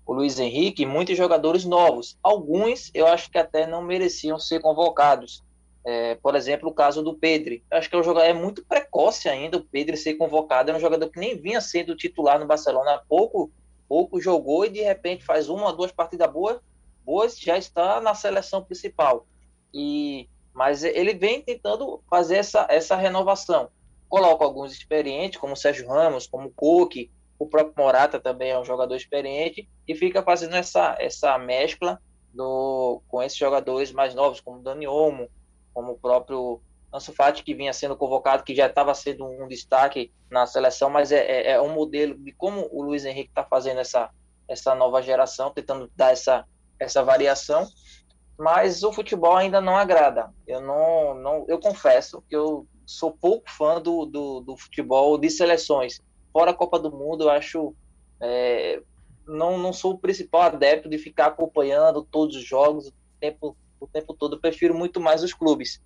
o Luiz Henrique, muitos jogadores novos. Alguns eu acho que até não mereciam ser convocados. É, por exemplo, o caso do Pedro. Acho que é um jogador é muito precoce ainda o Pedro ser convocado. É um jogador que nem vinha sendo titular no Barcelona há pouco pouco jogou e de repente faz uma ou duas partidas boas, boas já está na seleção principal. E mas ele vem tentando fazer essa, essa renovação. Coloca alguns experientes, como o Sérgio Ramos, como o Coque, o próprio Morata também é um jogador experiente, e fica fazendo essa, essa mescla do, com esses jogadores mais novos, como o Dani Olmo, como o próprio Ansu Fati, que vinha sendo convocado, que já estava sendo um destaque na seleção, mas é, é, é um modelo de como o Luiz Henrique está fazendo essa, essa nova geração, tentando dar essa, essa variação, mas o futebol ainda não agrada. Eu não, não eu confesso que eu sou pouco fã do, do, do futebol de seleções. Fora a Copa do Mundo, eu acho é, não, não sou o principal adepto de ficar acompanhando todos os jogos o tempo, o tempo todo. Eu prefiro muito mais os clubes.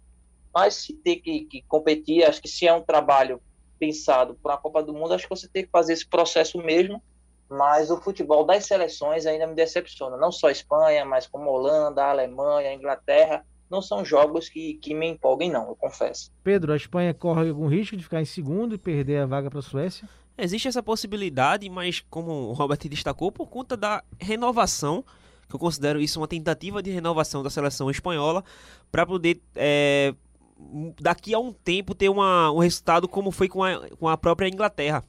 Mas se tem que, que competir, acho que se é um trabalho pensado para a Copa do Mundo, acho que você tem que fazer esse processo mesmo. Mas o futebol das seleções ainda me decepciona. Não só a Espanha, mas como a Holanda, a Alemanha, a Inglaterra. Não são jogos que, que me empolguem, não, eu confesso. Pedro, a Espanha corre algum risco de ficar em segundo e perder a vaga para a Suécia? Existe essa possibilidade, mas como o Robert destacou, por conta da renovação que eu considero isso uma tentativa de renovação da seleção espanhola para poder é, daqui a um tempo ter uma, um resultado como foi com a, com a própria Inglaterra.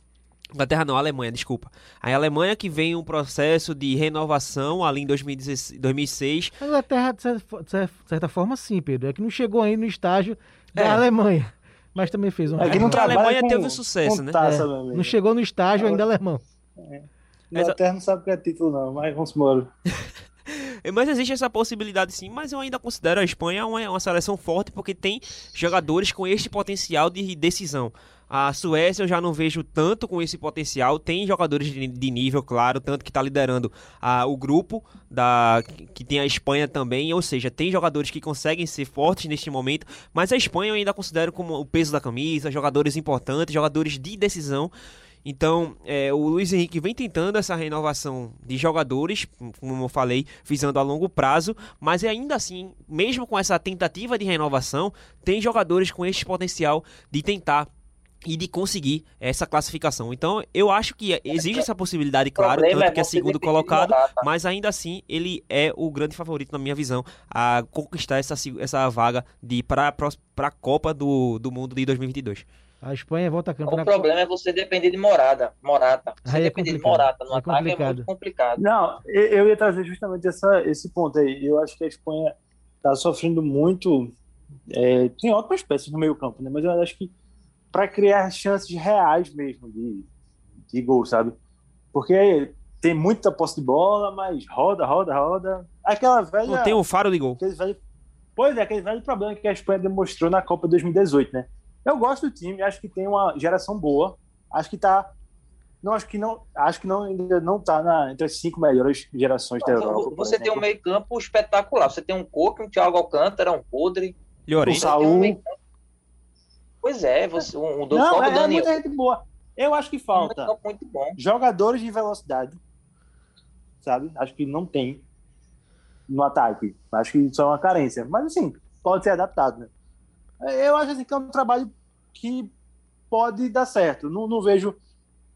Inglaterra não, Alemanha, desculpa. A Alemanha que vem um processo de renovação ali em 2006. A Inglaterra, de certa, de certa forma, sim, Pedro. É que não chegou ainda no estágio da é. Alemanha. Mas também fez um. É que não a Alemanha com, teve sucesso, né? Taça, é. Não chegou no estágio ainda alemão. É. Inglaterra não sabe o que é título, não, mas vamos embora. Mas existe essa possibilidade sim, mas eu ainda considero a Espanha uma, uma seleção forte porque tem jogadores com este potencial de decisão. A Suécia eu já não vejo tanto com esse potencial. Tem jogadores de, nível, claro, tanto que está liderando o grupo da que tem a Espanha também. Ou seja, tem jogadores que conseguem ser fortes neste momento. Mas a Espanha eu ainda considero como o peso da camisa, jogadores importantes, jogadores de decisão. Então, é, o Luiz Henrique vem tentando essa renovação de jogadores, como eu falei, visando a longo prazo, mas ainda assim, mesmo com essa tentativa de renovação, tem jogadores com este potencial de tentar e de conseguir essa classificação. Então, eu acho que existe essa possibilidade, claro, tanto é que é segundo colocado, mas ainda assim ele é o grande favorito, na minha visão, a conquistar essa, essa vaga de para a Copa do, do Mundo de 2022. A Espanha volta a campo. O problema é você depender de Morada. Morata. Você aí é depender de Morata no é ataque complicado. é muito complicado. Não, eu ia trazer justamente essa, esse ponto aí. Eu acho que a Espanha está sofrendo muito. É, tem ótimas peças no meio campo, né? Mas eu acho que para criar chances reais mesmo de, de gol, sabe? Porque tem muita posse de bola, mas roda, roda, roda. Aquela velha. Não tem um faro de gol. Velho, pois é, aquele velho problema que a Espanha demonstrou na Copa 2018, né? Eu gosto do time, acho que tem uma geração boa. Acho que tá. Não, acho que não. Acho que não, ainda não tá na, entre as cinco melhores gerações da Europa. Você tem um meio-campo espetacular. Você tem um Coque, um Thiago Alcântara, um Podre. Um Saúl. Um pois é, você, um, um do não, é, é muita gente boa. Eu acho que falta um muito bom. jogadores de velocidade. Sabe? Acho que não tem no ataque. Acho que isso é uma carência. Mas assim, pode ser adaptado, né? Eu acho assim, que é um trabalho que pode dar certo. Não, não vejo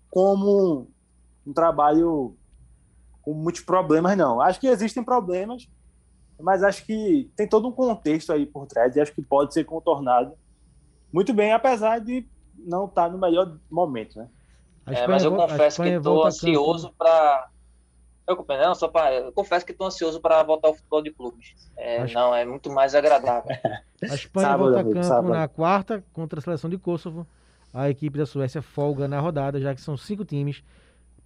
como um trabalho com muitos problemas, não. Acho que existem problemas, mas acho que tem todo um contexto aí por trás e acho que pode ser contornado muito bem, apesar de não estar no melhor momento, né? É, mas eu confesso que estou ansioso para eu, não, só pra, eu confesso que estou ansioso para voltar ao futebol de clubes. É, Acho... Não, é muito mais agradável. A Espanha sábado, volta a campo sábado. na quarta contra a seleção de Kosovo. A equipe da Suécia folga na rodada, já que são cinco times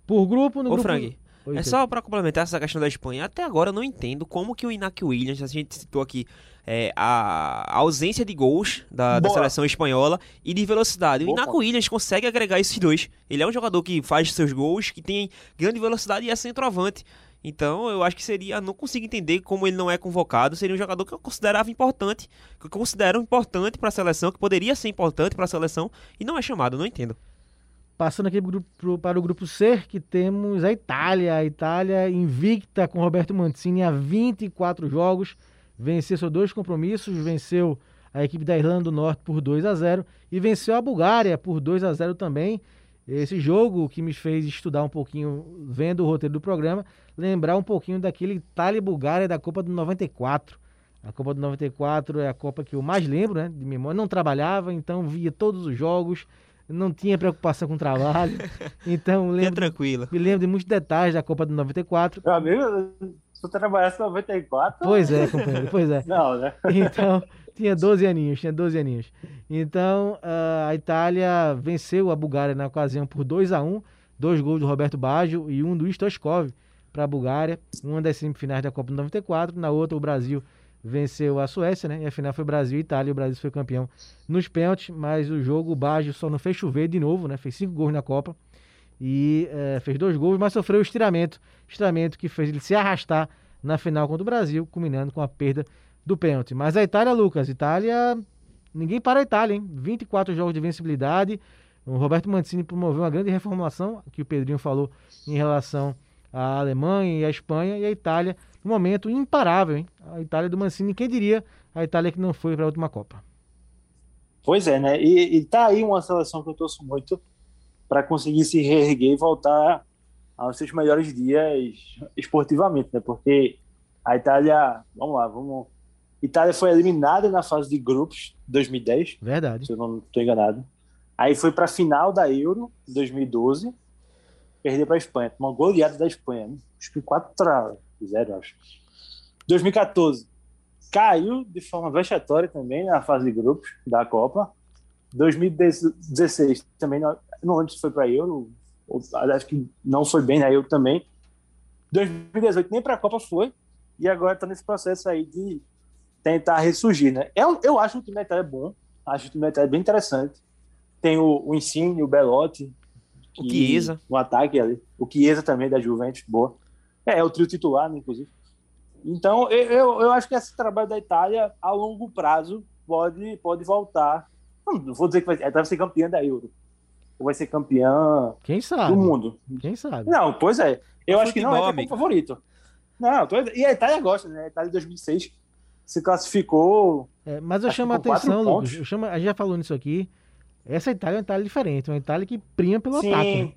por grupo. No Ô, grupo... Frank, Oi, é só para complementar essa questão da Espanha. Até agora eu não entendo como que o Iñaki Williams, a gente citou aqui é, a, a, ausência de gols da, da, seleção espanhola e de velocidade. Boa. O Iñaki Williams consegue agregar esses dois. Ele é um jogador que faz seus gols, que tem grande velocidade e é centroavante. Então eu acho que seria, não consigo entender como ele não é convocado. Seria um jogador que eu considerava importante, que eu considero importante para a seleção, que poderia ser importante para a seleção e não é chamado. Não entendo. Passando aqui pro, para o grupo C, que temos a Itália. A Itália invicta com Roberto Mancini há 24 jogos. Venceu seus dois compromissos, venceu a equipe da Irlanda do Norte por 2 a 0 e venceu a Bulgária por 2 a 0 também. Esse jogo que me fez estudar um pouquinho, vendo o roteiro do programa, lembrar um pouquinho daquele Itália e Bulgária da Copa do 94. A Copa do 94 é a Copa que eu mais lembro, né, de memória. Não trabalhava, então via todos os jogos, não tinha preocupação com o trabalho. Então, lembro, é tranquilo. me lembro de muitos detalhes da Copa do 94. Meu amigo, se tu trabalhasse 94. Pois é, companheiro, pois é. Não, né? Então, tinha 12 aninhos, tinha 12 aninhos. Então, a Itália venceu a Bulgária na ocasião por 2 a 1 dois gols do Roberto Baggio e um do Stoichkov para a Bulgária, uma das semifinais da Copa de 94, na outra o Brasil venceu a Suécia, né? E a final foi Brasil e Itália. O Brasil foi campeão nos pênaltis, mas o jogo o Baggio só não fez chover de novo, né? Fez cinco gols na Copa e é, fez dois gols, mas sofreu o estiramento, estiramento que fez ele se arrastar na final contra o Brasil, culminando com a perda do pênalti. Mas a Itália, Lucas, Itália, ninguém para a Itália, hein? 24 jogos de vencibilidade. O Roberto Mancini promoveu uma grande reformulação, que o Pedrinho falou em relação à Alemanha e à Espanha, e a Itália um momento imparável, hein? A Itália do Mancini, quem diria a Itália que não foi para a última Copa. Pois é, né? E, e tá aí uma seleção que eu torço muito para conseguir se reerguer e voltar aos seus melhores dias esportivamente, né? Porque a Itália, vamos lá, vamos. Itália foi eliminada na fase de grupos 2010. Verdade. Se eu não estou enganado. Aí foi para a final da Euro 2012, perdeu para a Espanha, uma goleada da Espanha, né? acho que 4 0, acho. 2014 caiu de forma vexatória também na fase de grupos da Copa. 2016 também, não, não lembro se foi para Euro, ou, acho que não foi bem na Euro também. 2018 nem para a Copa foi, e agora está nesse processo aí de tentar ressurgir, né? Eu, eu acho o time da Itália bom, acho o time da Itália bem interessante. Tem o, o Insigne, o Belotti, o Chiesa. O ataque ali. O Chiesa também da Juventus, boa. É, é o trio titular, né, inclusive. Então, eu, eu acho que esse trabalho da Itália, a longo prazo, pode, pode voltar. Não, vou dizer que vai, vai ser campeã da Euro. Ou vai ser campeã Quem sabe? do mundo. Quem sabe? Não, pois é. Eu acho que não é o favorito. Não, tô... e a Itália gosta, né? A Itália em 2006 se classificou. É, mas eu chamo a atenção, Lucas. Eu chamo, a gente já falou nisso aqui. Essa Itália é uma Itália diferente, uma Itália que prima pelo Sim. ataque.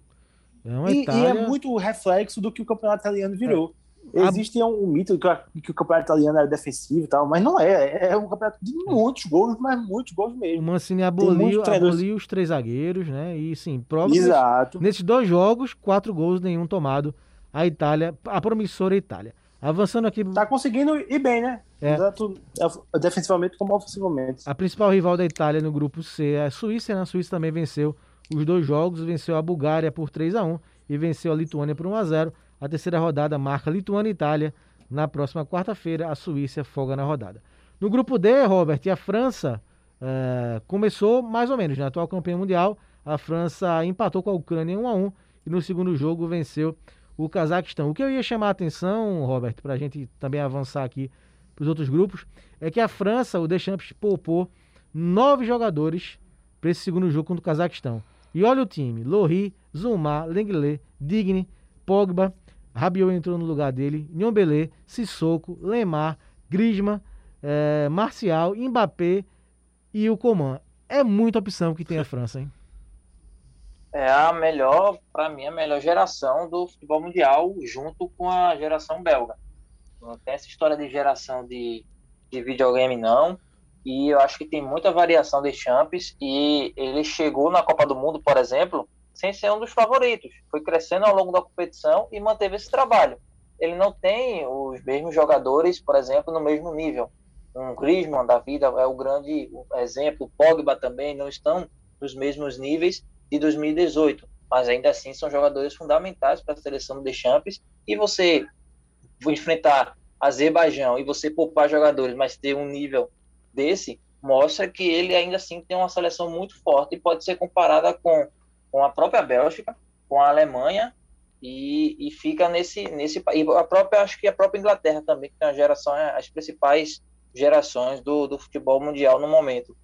É e, Itália... e, é muito reflexo do que o campeonato italiano virou. É. Existe um, um mito que, que, o campeonato italiano era defensivo e tal, mas não é. É um campeonato de muitos gols, mas muitos gols mesmo. O Mancini aboliu, aboliu os três zagueiros, né? E sim, prova Exato. nesses dois jogos, quatro gols, nenhum tomado. A Itália, a promissora Itália. Avançando aqui. Tá conseguindo ir bem, né? É. Tanto defensivamente como ofensivamente. A principal rival da Itália no grupo C é a Suíça, né? A Suíça também venceu os dois jogos, venceu a Bulgária por 3 a 1 e venceu a Lituânia por 1 a 0. A terceira rodada marca Lituânia e Itália. Na próxima quarta-feira, a Suíça folga na rodada. No grupo D, Robert, a França é, começou mais ou menos, na né? atual campeã mundial. A França empatou com a Ucrânia 1 a 1 e no segundo jogo venceu o Cazaquistão. O que eu ia chamar a atenção, Robert, para a gente também avançar aqui para os outros grupos, é que a França, o Deschamps, poupou nove jogadores para esse segundo jogo contra o Cazaquistão. E olha o time: Lohri, Zuma, Lenglet, Digne, Pogba, Rabiot entrou no lugar dele, Nhombele, Sissoko, Lemar, Griezmann, é, Marcial, Mbappé, e o Coman. É muita opção que tem a França, hein? É a melhor, para mim, a melhor geração do futebol mundial, junto com a geração belga. Não tem essa história de geração de, de videogame, não. E eu acho que tem muita variação de champs. E ele chegou na Copa do Mundo, por exemplo, sem ser um dos favoritos. Foi crescendo ao longo da competição e manteve esse trabalho. Ele não tem os mesmos jogadores, por exemplo, no mesmo nível. Um Griezmann da vida é o grande exemplo, o Pogba também não estão nos mesmos níveis de 2018, mas ainda assim são jogadores fundamentais para a seleção do Deschamps e você enfrentar Azerbaijão e você poupar jogadores, mas ter um nível desse, mostra que ele ainda assim tem uma seleção muito forte e pode ser comparada com com a própria Bélgica, com a Alemanha e, e fica nesse nesse e a própria acho que a própria Inglaterra também que tem uma geração é, as principais gerações do, do futebol mundial no momento.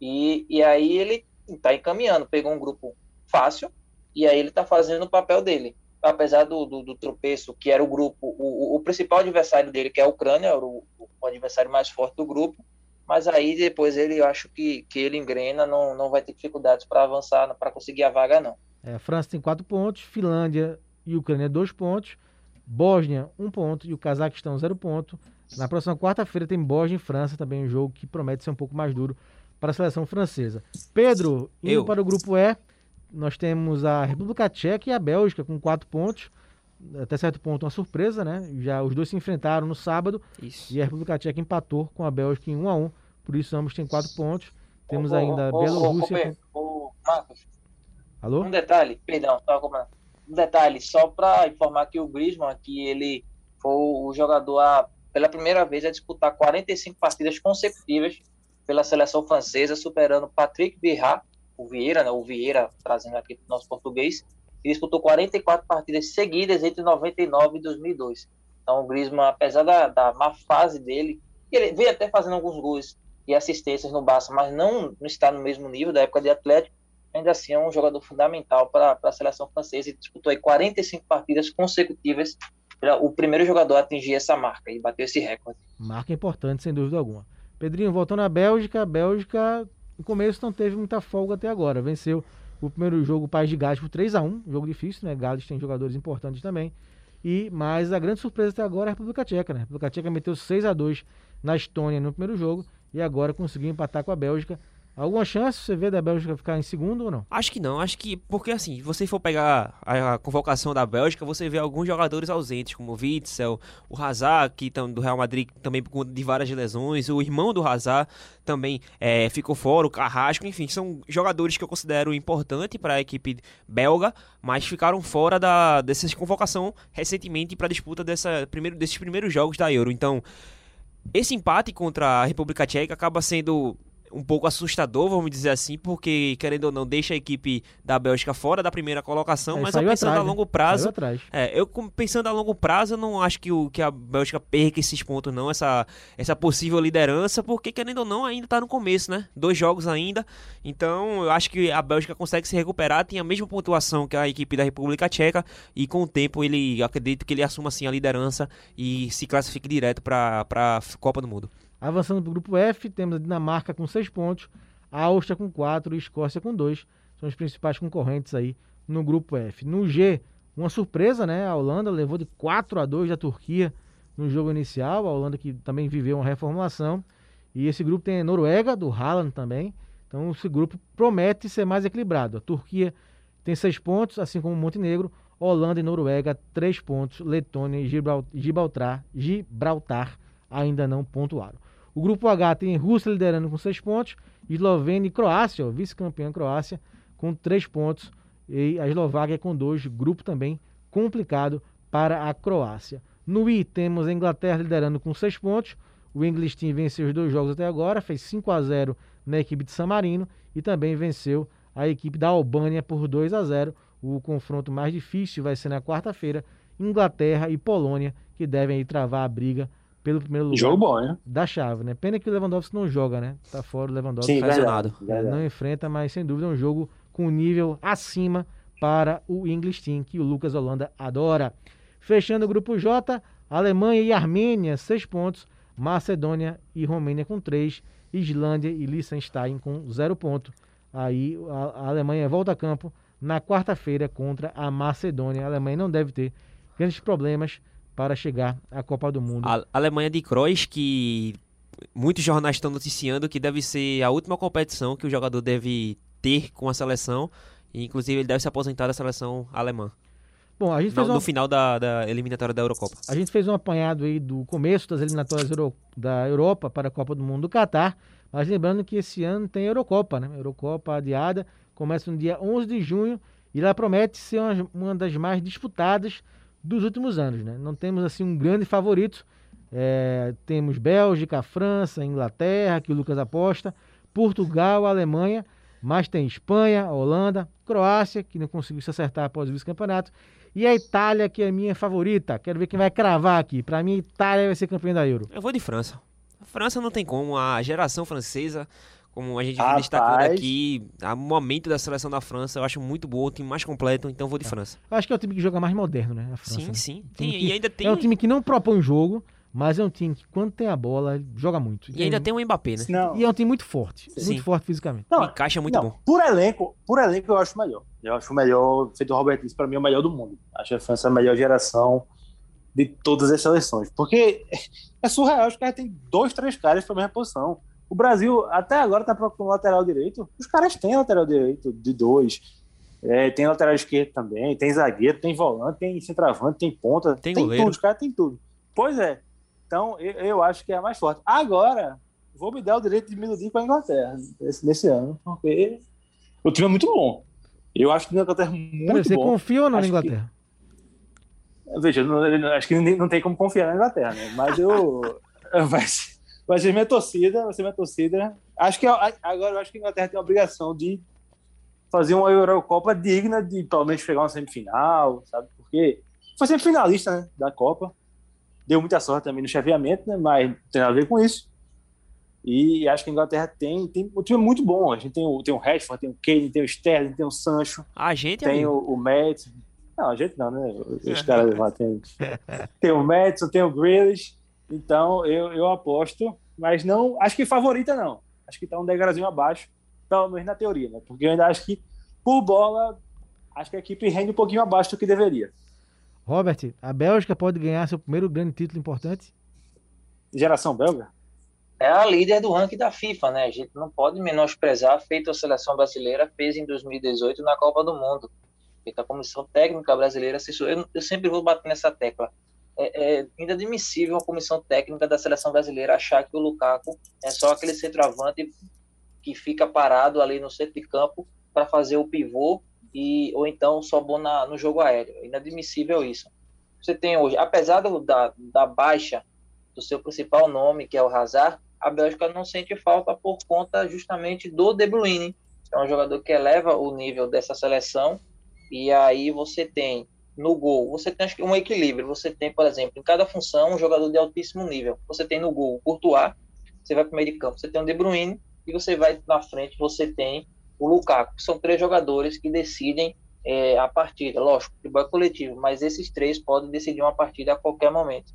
E, e aí ele está encaminhando pegou um grupo fácil e aí ele está fazendo o papel dele. Apesar do, do, do, tropeço que era o grupo o, o, principal adversário dele que é a Ucrânia o, o adversário mais forte do grupo mas aí depois ele, eu acho que, que ele engrena, não, não vai ter dificuldades para avançar, para conseguir a vaga, não. É, a França tem quatro pontos, Finlândia e Ucrânia dois pontos, Bósnia um ponto e o Cazaquistão zero ponto. Na próxima quarta-feira tem Bósnia e França, também um jogo que promete ser um pouco mais duro para a seleção francesa. Pedro, indo eu. para o grupo E, nós temos a República Tcheca e a Bélgica com quatro pontos. Até certo ponto, uma surpresa, né? Já os dois se enfrentaram no sábado isso. e a República Tcheca empatou com a Bélgica em 1 a 1 Por isso, ambos têm quatro pontos. Temos ô, ainda ô, Bielorrússia. Ô, Marcos. Alô? Um detalhe, perdão, Um detalhe, só para informar que o Griezmann aqui, ele foi o jogador a, pela primeira vez a disputar 45 partidas consecutivas pela seleção francesa, superando Patrick Vieira, o Vieira, né, o Vieira, trazendo aqui para o nosso português, e disputou 44 partidas seguidas entre 99 e 2002. Então o Griezmann, apesar da, da má fase dele, ele veio até fazendo alguns gols e assistências no Barça, mas não, não está no mesmo nível da época de Atlético, ainda assim é um jogador fundamental para a seleção francesa e disputou aí 45 partidas consecutivas o primeiro jogador a atingir essa marca e bater esse recorde. Marca importante, sem dúvida alguma. Pedrinho, voltando à Bélgica, a Bélgica no começo não teve muita folga até agora, venceu o primeiro jogo, o País de Gales, por 3 a 1 jogo difícil, né? Gales tem jogadores importantes também. E, mas a grande surpresa até agora é a República Tcheca, né? A República Tcheca meteu 6 a 2 na Estônia no primeiro jogo e agora conseguiu empatar com a Bélgica Alguma chance você vê da Bélgica ficar em segundo ou não? Acho que não, acho que, porque assim, se você for pegar a, convocação da Bélgica, você vê alguns jogadores ausentes, como o Witzel, o Hazard, que do Real Madrid também por de várias lesões, o irmão do Hazard também é, ficou fora, o Carrasco, enfim, são jogadores que eu considero importante para a equipe belga, mas ficaram fora da, dessa convocação recentemente para a disputa dessa, primeiro, desses primeiros jogos da Euro. Então, esse empate contra a República Tcheca acaba sendo um pouco assustador, vamos dizer assim, porque, querendo ou não, deixa a equipe da Bélgica fora da primeira colocação, é, mas eu pensando atrás, a longo prazo. É, eu pensando a longo prazo, eu não acho que, o, que a Bélgica perca esses pontos, não, essa, essa possível liderança, porque, querendo ou não, ainda está no começo, né? Dois jogos ainda. Então, eu acho que a Bélgica consegue se recuperar, tem a mesma pontuação que a equipe da República Tcheca, e com o tempo ele acredito que ele assuma assim a liderança e se classifique direto para a Copa do Mundo. Avançando para o grupo F, temos a Dinamarca com 6 pontos, a Áustria com 4 e a Escócia com 2. São os principais concorrentes aí no grupo F. No G, uma surpresa, né? A Holanda levou de 4 a 2 da Turquia no jogo inicial. A Holanda que também viveu uma reformulação. E esse grupo tem a Noruega, do Haaland também. Então esse grupo promete ser mais equilibrado. A Turquia tem 6 pontos, assim como o Montenegro. Holanda e Noruega, 3 pontos. Letônia e Gibraltar, Gibraltar ainda não pontuaram. O grupo H tem Rússia liderando com 6 pontos, Eslovênia e Croácia, vice-campeã Croácia, com 3 pontos, e a Eslováquia com 2, grupo também complicado para a Croácia. No I temos a Inglaterra liderando com 6 pontos, o English Team venceu os dois jogos até agora, fez 5 a 0 na equipe de San Marino e também venceu a equipe da Albânia por 2 a 0. O confronto mais difícil vai ser na quarta-feira, Inglaterra e Polônia, que devem travar a briga pelo primeiro lugar Jogo bom, né? da chave, né? Pena que o Lewandowski não joga, né? Tá fora o Lewandowski. Sim, verdade, verdade. Não enfrenta, mas sem dúvida é um jogo com nível acima para o English Team, que o Lucas Holanda adora. Fechando o grupo J, Alemanha e Armênia, seis pontos. Macedônia e Romênia com três. Islândia e Liechtenstein com zero ponto. Aí a, a Alemanha volta a campo na quarta-feira contra a Macedônia. A Alemanha não deve ter grandes problemas para chegar à Copa do Mundo. A Alemanha de Kroos, que muitos jornais estão noticiando que deve ser a última competição que o jogador deve ter com a seleção. E, inclusive, ele deve se aposentar da seleção alemã. Bom, a gente No, fez uma, no final da, da eliminatória da Eurocopa. a gente fez um apanhado aí do começo das eliminatórias Euro- da Europa para a Copa do Mundo do Catar. Mas lembrando que esse ano tem Eurocopa, né? Eurocopa adiada, começa no dia 11 de junho e ela promete ser uma, uma das mais disputadas dos últimos anos, né? Não temos assim um grande favorito. É, temos Bélgica, França, Inglaterra, que o Lucas aposta, Portugal, Alemanha, mas tem Espanha, Holanda, Croácia, que não conseguiu se acertar após o vice-campeonato, e a Itália, que é a minha favorita. Quero ver quem vai cravar aqui. Para mim, Itália vai ser campeã da Euro. Eu vou de França. França não tem como. A geração francesa, como a gente vem Rapaz. destacando aqui, o momento da seleção da França, eu acho muito boa, o time mais completo, então eu vou de França. Eu acho que é o time que joga mais moderno, né? A França, Sim, né? sim. Time Tem- que- e ainda tem, É um time que não propõe jogo, mas é um time que, quando tem a bola, joga muito. e ainda tem o Mbappé, né? Não, E é um time muito forte. Sim. Muito forte fisicamente. não, Encaixa muito não, bom. Por elenco, por elenco eu acho o melhor. Eu acho o melhor, feito o Robert disse, para mim é o melhor do mundo. Acho a França a melhor geração de todas as seleções. Porque é surreal, os caras têm dois, três caras para a mesma posição. O Brasil até agora tá procurando lateral direito. Os caras têm lateral direito de dois. É, tem lateral esquerdo também, tem zagueiro, tem volante, tem centroavante, tem ponta, Tem tem, goleiro. tudo, os caras têm tudo. Pois é. Então, eu, eu acho que é a mais forte. Agora, vou me dar o direito de me iludir com a Inglaterra nesse, nesse ano, porque o time é muito bom. Eu acho que a Inglaterra é muito você bom. confia ou não na Acho que- Inglaterra? Veja, eu não- acho que não tem como confiar na Inglaterra, né? Mas eu. vai, ser, vai ser minha torcida, vai ser minha torcida. Acho que agora eu acho que a Inglaterra tem a obrigação de fazer uma Eurocopa digna de pelo menos chegar uma semifinal, sabe? Porque foi sempre finalista né, da Copa. Deu muita sorte também no chaveamento, né? Mas não tem nada a ver com isso. E acho que a Inglaterra tem, tem um time muito bom. A gente tem o, tem o Rashford, tem o Kane, tem o Sterling, tem o Sancho A gente, tem amigo, o, o Madison. Não, a gente não, né? Os caras lá tem. Tem o Madison, tem o Grealish. Então eu, eu aposto, mas não. Acho que favorita não. Acho que tá um degrauzinho abaixo, pelo menos na teoria, né? Porque eu ainda acho que, por bola, acho que a equipe rende um pouquinho abaixo do que deveria. Robert, a Bélgica pode ganhar seu primeiro grande título importante? Geração belga? é a líder do ranking da FIFA, né? A gente não pode menosprezar feito a seleção brasileira fez em 2018 na Copa do Mundo. Feito a comissão técnica brasileira, eu, eu sempre vou bater nessa tecla. É, é inadmissível a comissão técnica da seleção brasileira achar que o Lukaku é só aquele centroavante que fica parado ali no centro de campo para fazer o pivô e ou então só bom na, no jogo aéreo. É inadmissível isso. Você tem hoje, apesar do- da, da baixa do seu principal nome, que é o Hazard, a Bélgica não sente falta por conta justamente do De Bruyne. É um jogador que eleva o nível dessa seleção e aí você tem no gol, você tem um equilíbrio. Você tem, por exemplo, em cada função um jogador de altíssimo nível. Você tem no gol o Courtois, você vai para o meio de campo, você tem o De Bruyne e você vai na frente, você tem o Lukaku. São três jogadores que decidem é, a partida. Lógico, futebol é coletivo, mas esses três podem decidir uma partida a qualquer momento.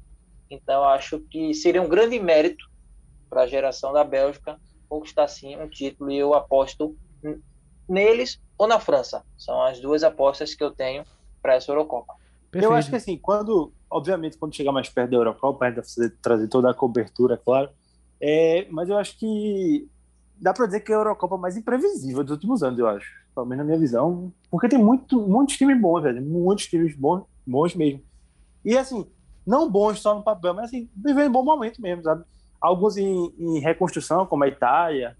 Então, acho que seria um grande mérito para a geração da Bélgica conquistar sim um título e eu aposto neles ou na França. São as duas apostas que eu tenho para essa Eurocopa. Perfeito. Eu acho que assim, quando, obviamente, quando chegar mais perto da Eurocopa, a gente vai fazer, trazer toda a cobertura, claro. É, mas eu acho que dá para dizer que é a Eurocopa mais imprevisível dos últimos anos, eu acho. Pelo menos na minha visão. Porque tem muito, muitos times bons, velho. Muitos times bons, bons mesmo. E assim, não bons só no papel, mas assim, vivendo um bom momento mesmo, sabe? Alguns em, em reconstrução, como a Itália,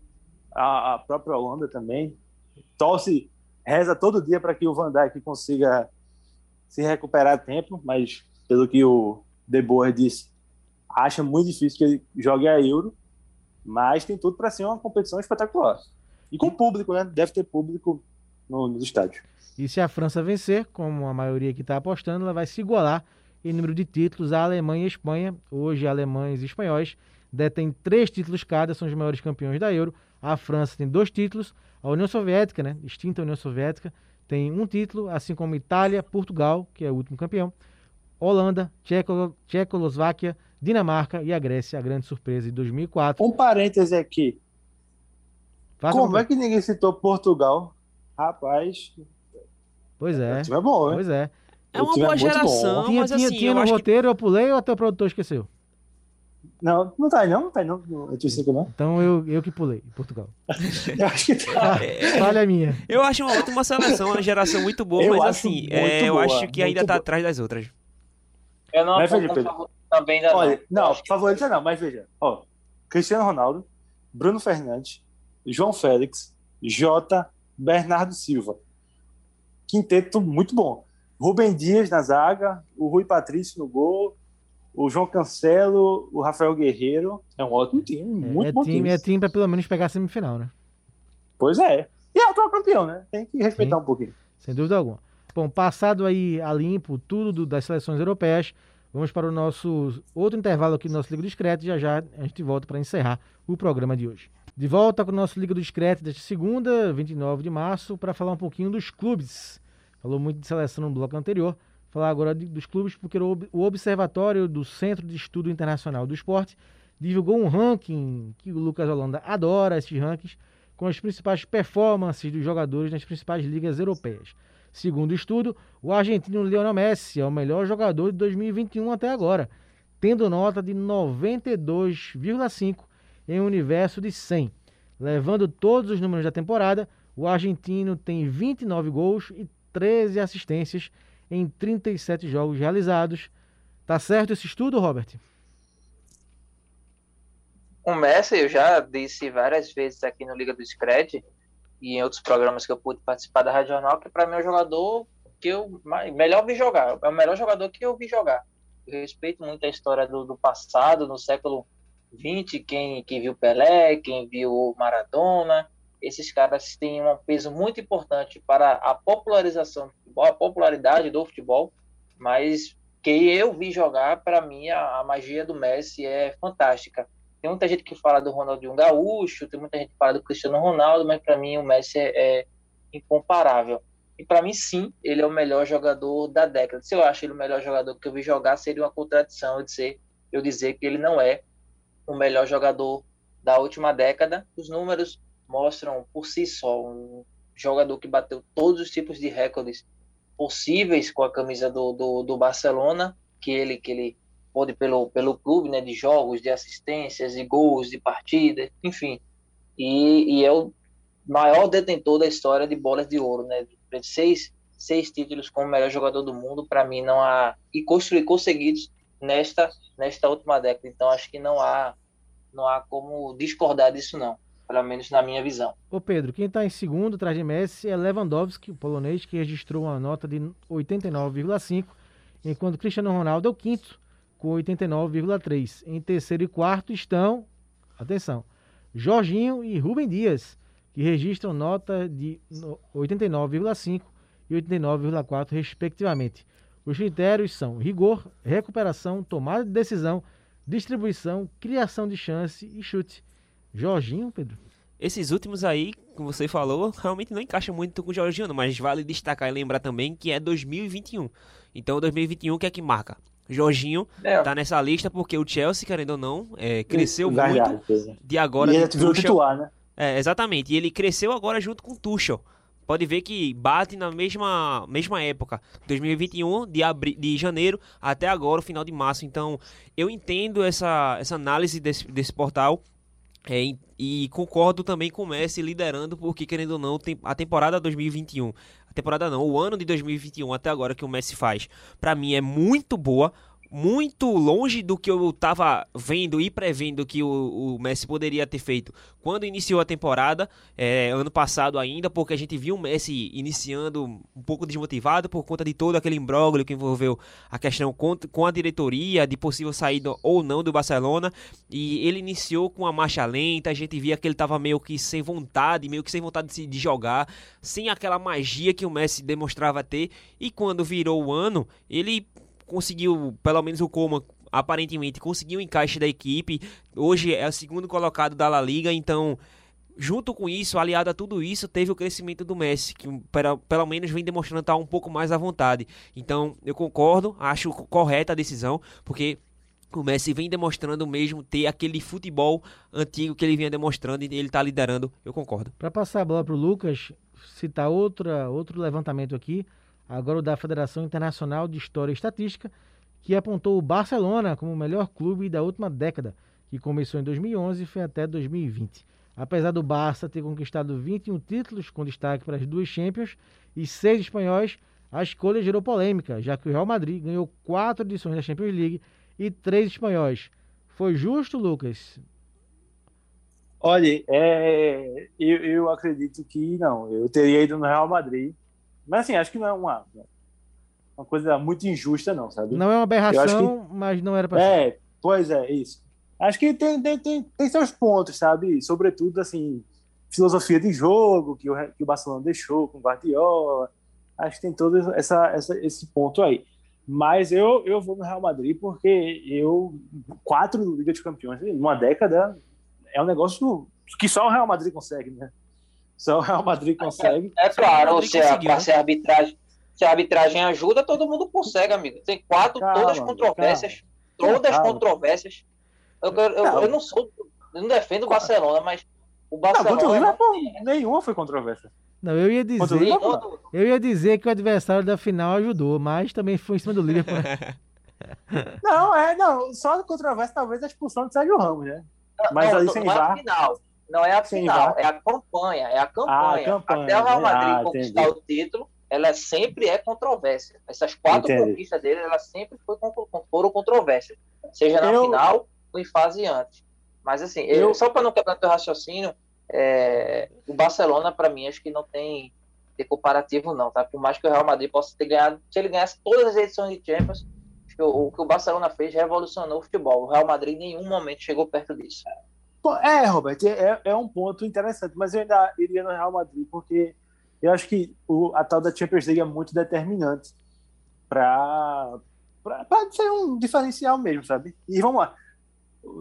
a, a própria Holanda também. Torce, reza todo dia para que o Van Dijk consiga se recuperar a tempo, mas pelo que o De Boer disse, acha muito difícil que ele jogue a Euro, mas tem tudo para ser uma competição espetacular. E com público, né? Deve ter público no, nos estádios. E se a França vencer, como a maioria que está apostando, ela vai se igualar em número de títulos à Alemanha e à Espanha. Hoje, alemães e espanhóis detêm três títulos cada, são os maiores campeões da Euro. A França tem dois títulos, a União Soviética, né, extinta União Soviética, tem um título, assim como Itália, Portugal, que é o último campeão, Holanda, Tcheco, Tchecoslováquia, Dinamarca e a Grécia, a grande surpresa de 2004. Um parêntese aqui. Faça Como uma- é que ninguém citou Portugal? Rapaz, Pois o é. é bom? Pois é. É uma é boa geração, tinha mas tinha, assim, tinha no acho que roteiro, eu pulei ou até o produtor esqueceu? Não, não tá aí não, não tá aí não. no não. Então eu, eu que pulei, Portugal. Eu acho que tá. Falha minha. Eu acho uma ótima seleção, uma geração muito boa, Eu mas assim, é, eu boa, acho que ainda tá boa. atrás das outras. Eu não Mas, Felipe, também ainda Olha, não. não, acho que- favorita não, mas veja. Ó, Cristiano Ronaldo, Bruno Fernandes, João Félix, Jota, Bernardo Silva. Quinteto muito bom. Rubem Dias na zaga, o Rui Patrício no gol, o João Cancelo, o Rafael Guerreiro. É um ótimo time, muito é bom time, time. é time pra pelo menos pegar a semifinal, né? Pois é. E é o atual campeão, né? Tem que respeitar Sim. um pouquinho. Sem dúvida alguma. Bom, passado aí a limpo tudo do- das seleções europeias, vamos para o nosso outro intervalo aqui do nosso Liga do Discreto e já já a gente volta para encerrar o programa de hoje. De volta com o nosso Liga do Discreto desta segunda, 29 de março, para falar um pouquinho dos clubes. Falou muito de seleção no bloco anterior, falar agora de- dos clubes, porque o o Observatório do Centro de Estudo Internacional do Esporte divulgou um ranking que o Lucas Holanda adora, esses rankings, com as principais performances dos jogadores nas principais ligas europeias. Segundo o estudo, o argentino Lionel Messi é o melhor jogador de 2021 até agora, tendo nota de 92,5 em um universo de 100. Levando todos os números da temporada, o argentino tem 29 gols e 13 assistências em 37 jogos realizados. Tá certo esse estudo, Robert? O Messi, eu já disse várias vezes aqui no Liga do Scred e em outros programas que eu pude participar da Rádio Jornal, que para mim é o jogador que eu melhor vi jogar, é o melhor jogador que eu vi jogar. Eu respeito muito a história do, do passado, no século XX, quem, quem viu Pelé, quem viu Maradona, esses caras têm um peso muito importante para a popularização do futebol, a popularidade do futebol, mas que eu vi jogar, para mim, a, a magia do Messi é fantástica. Tem muita gente que fala do Ronaldinho Gaúcho, tem muita gente que fala do Cristiano Ronaldo, mas para mim o Messi é, é incomparável. E para mim, sim, ele é o melhor jogador da década. Se eu acho ele o melhor jogador que eu vi jogar, seria uma contradição eu dizer, eu dizer que ele não é o melhor jogador da última década. Os números mostram por si só um jogador que bateu todos os tipos de recordes possíveis com a camisa do, do, do Barcelona, que ele, que ele pôde pelo, pelo clube, né, de jogos, de assistências, de gols, de partidas, enfim. E, e é o maior detentor da história de bolas de ouro, né? Seis, seis títulos como melhor jogador do mundo, para mim não há e construir conseguidos nesta nesta última década. Então acho que não há não há como discordar disso não, pelo menos na minha visão. Ô Pedro, quem está em segundo atrás de Messi é Lewandowski, o polonês, que registrou uma nota de 89,5, enquanto Cristiano Ronaldo é o quinto, com 89,3. Em terceiro e quarto estão, atenção, Jorginho e Rubem Dias, que registram nota de no- 89,5 e 89,4, respectivamente. Os critérios são rigor, recuperação, tomada de decisão, distribuição, criação de chance e chute. Jorginho, Pedro? Esses últimos aí, como você falou, realmente não encaixa muito com o Georgiano, mas vale destacar e lembrar também que é 2021. Então, 2021 o que é que marca? Jorginho É, tá nessa lista porque o Chelsea, querendo ou não, é, cresceu muito é. de agora E ele virou Tuchel. titular, né? É, exatamente. E ele cresceu agora junto com o Tuchel. Pode ver que bate na mesma, mesma época, 2021, de, abri de janeiro até agora, o final de março. Então, eu entendo essa, essa análise desse, desse portal é, e, concordo também com o Messi liderando, porque, querendo ou não, a temporada 2021, a temporada não, o ano de 2021 até agora que o Messi faz, pra mim é muito boa, muito longe do que eu tava vendo e prevendo que o, o Messi poderia ter feito quando iniciou a temporada, é, ano passado ainda, porque a gente viu o Messi iniciando um pouco desmotivado por conta de todo aquele imbróglio que envolveu a questão com, com a diretoria, de possível saída ou não do Barcelona, e ele iniciou com uma marcha lenta, a gente via que ele tava meio que sem vontade, meio que sem vontade de, de jogar, sem aquela magia que o Messi demonstrava ter, e quando virou o ano, ele conseguiu, pelo menos o Coman aparentemente conseguiu o encaixe da equipe. Hoje é o segundo colocado da La Liga, então junto com isso, aliado a tudo isso, teve o crescimento do Messi, que pelo, pelo menos vem demonstrando estar um pouco mais à vontade. Então, eu concordo, acho correta a decisão, porque o Messi vem demonstrando mesmo ter aquele futebol antigo que ele vinha demonstrando e ele está liderando, eu concordo. Para passar a bola para o Lucas, citar outra, outro levantamento aqui, agora o da Federação Internacional de História e Estatística, que apontou o Barcelona como o melhor clube da última década, que começou em 2011 e foi até 2020. Apesar do Barça ter conquistado 21 títulos, com destaque para as duas Champions e seis espanhóis, a escolha gerou polêmica, já que o Real Madrid ganhou quatro edições da Champions League e três espanhóis. Foi justo, Lucas? Olha, é, eu, eu acredito que não. Eu teria ido no Real Madrid. Mas assim, acho que não é uma, uma coisa muito injusta, não, sabe? Não é uma aberração, que, mas não era para É, ser. pois é, isso. Acho que tem, tem, tem, tem, seus pontos, sabe? Sobretudo, assim, filosofia de jogo que o, que o Barcelona deixou com o Guardiola. Acho que tem todo essa, essa, esse ponto aí. Mas eu, eu vou no Real Madrid porque eu quatro Liga de Campeões numa década é um negócio que só o Real Madrid consegue, né? Só o Real Madrid consegue. É, é claro, se a, se a arbitragem se a arbitragem ajuda, todo mundo consegue, amigo. Tem quatro, calma, todas controvérsias, calma. todas calma. controvérsias. Eu, eu, eu, eu, não sou, eu não defendo o Barcelona, mas o Barcelona. Não, nenhuma foi controvérsia. Não, eu ia dizer. Eu ia dizer que o adversário da final ajudou, mas também foi em cima do Liverpool. não, é, não. Só controvérsia talvez a expulsão de Sérgio Ramos, né? Mas não, ali sem é a final. Não é a final, é a campanha, é a campanha. Ah, campanha. Até o Real Madrid ah, conquistar entendi. o título, ela sempre é controvérsia. Essas quatro entendi. conquistas dele, ela sempre foi, foram controvérsias. Seja na eu... final ou em fase antes. Mas assim, eu, só para não quebrar o teu raciocínio, é, o Barcelona, para mim, acho que não tem, tem comparativo, não, tá? Por mais que o Real Madrid possa ter ganhado, se ele ganhasse todas as edições de Champions, o, o que o Barcelona fez revolucionou o futebol. O Real Madrid em nenhum momento chegou perto disso. É, Robert, é, é um ponto interessante, mas eu ainda iria no Real Madrid, porque eu acho que o, a tal da Champions League é muito determinante para ser um diferencial mesmo, sabe? E vamos lá.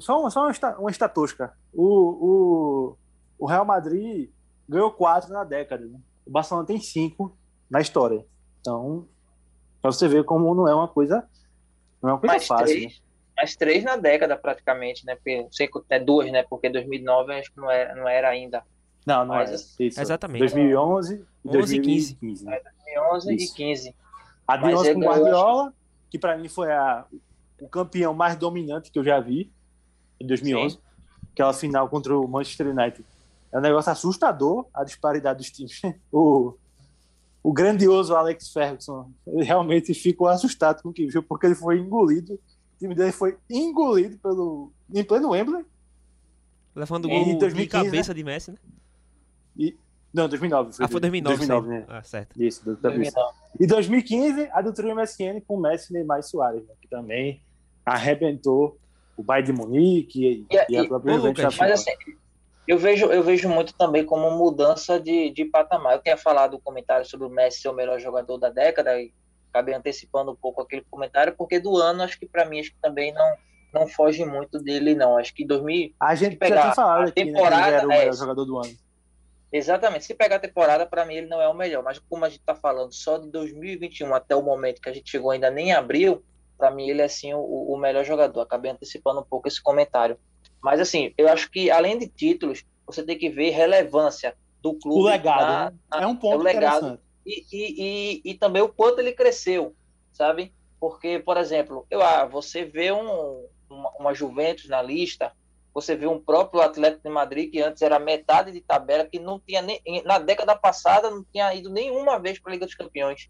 Só, uma, só uma, uma estatística. O, o, o Real Madrid ganhou quatro na década. Né? O Barcelona tem cinco na história. Então, pra você ver como não é uma coisa, não é uma coisa mais fácil. Três, né? Mais três na década, praticamente, né? Porque, sei que é duas, né? Porque 2009 acho que não era, não era ainda. Não, não Mas, é. Assim, Isso. Exatamente. 2011 e 2015. 15. É, 2011 Isso. e 15. A de 11 com Guardiola, que para mim foi a, o campeão mais dominante que eu já vi em 2011. Sim. Aquela final contra o Manchester United é um negócio assustador a disparidade dos times. O, o grandioso Alex Ferguson realmente ficou assustado com o que viu, porque ele foi engolido. O time dele foi engolido pelo, em pleno Wembley. Levando o gol 2015, de cabeça né? de Messi, né? E, não, 2009. Foi ah, foi 2009. 2009 né? Ah, certo. Isso, 2009. E 2015, a do trio MSN com Messi, Neymar e Soares, né? que também arrebentou o Bayern de Munique e, e, e a própria Juventus. Mas assim, eu vejo, eu vejo muito também como mudança de, de patamar. Eu tinha falado o comentário sobre o Messi ser o melhor jogador da década e acabei antecipando um pouco aquele comentário, porque do ano, acho que para mim, acho que também não, não foge muito dele, não. Acho que 2000. A gente pegar a aqui, temporada, né, que ele era o melhor é, jogador do ano. Exatamente. Se pegar a temporada, para mim, ele não é o melhor. Mas como a gente está falando só de 2021 até o momento que a gente chegou ainda nem abril, para mim ele é sim o, o melhor jogador. Acabei antecipando um pouco esse comentário. Mas assim, eu acho que além de títulos, você tem que ver relevância do clube. O legado, na, né? é um ponto é legado e, e, e, e, também o quanto ele cresceu, sabe? Porque, por exemplo, eu, ah, você vê um, uma, uma Juventus na lista, você vê um próprio Atlético de Madrid que antes era metade de tabela, que não tinha nem na década passada não tinha ido nenhuma vez para a Liga dos Campeões,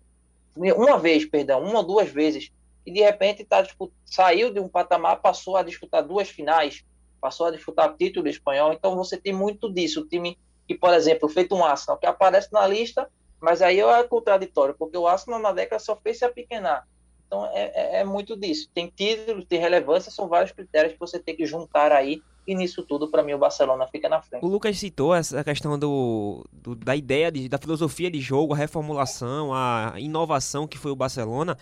uma vez, perdão, uma ou duas vezes, e de repente tá, tipo, saiu de um patamar, passou a disputar duas finais, passou a disputar título espanhol, então você tem muito disso. O time que, por exemplo, feito um Arsenal, que aparece na lista, mas aí é contraditório, porque o Arsenal na década só fez se apequenar. Então é, é, é muito disso. Tem títulos, tem relevância, são vários critérios que você tem que juntar aí e nisso tudo, para mim, o Barcelona fica na frente. O Lucas citou essa questão do, do da ideia, de, da filosofia de jogo, a reformulação, a inovação que foi o Barcelona.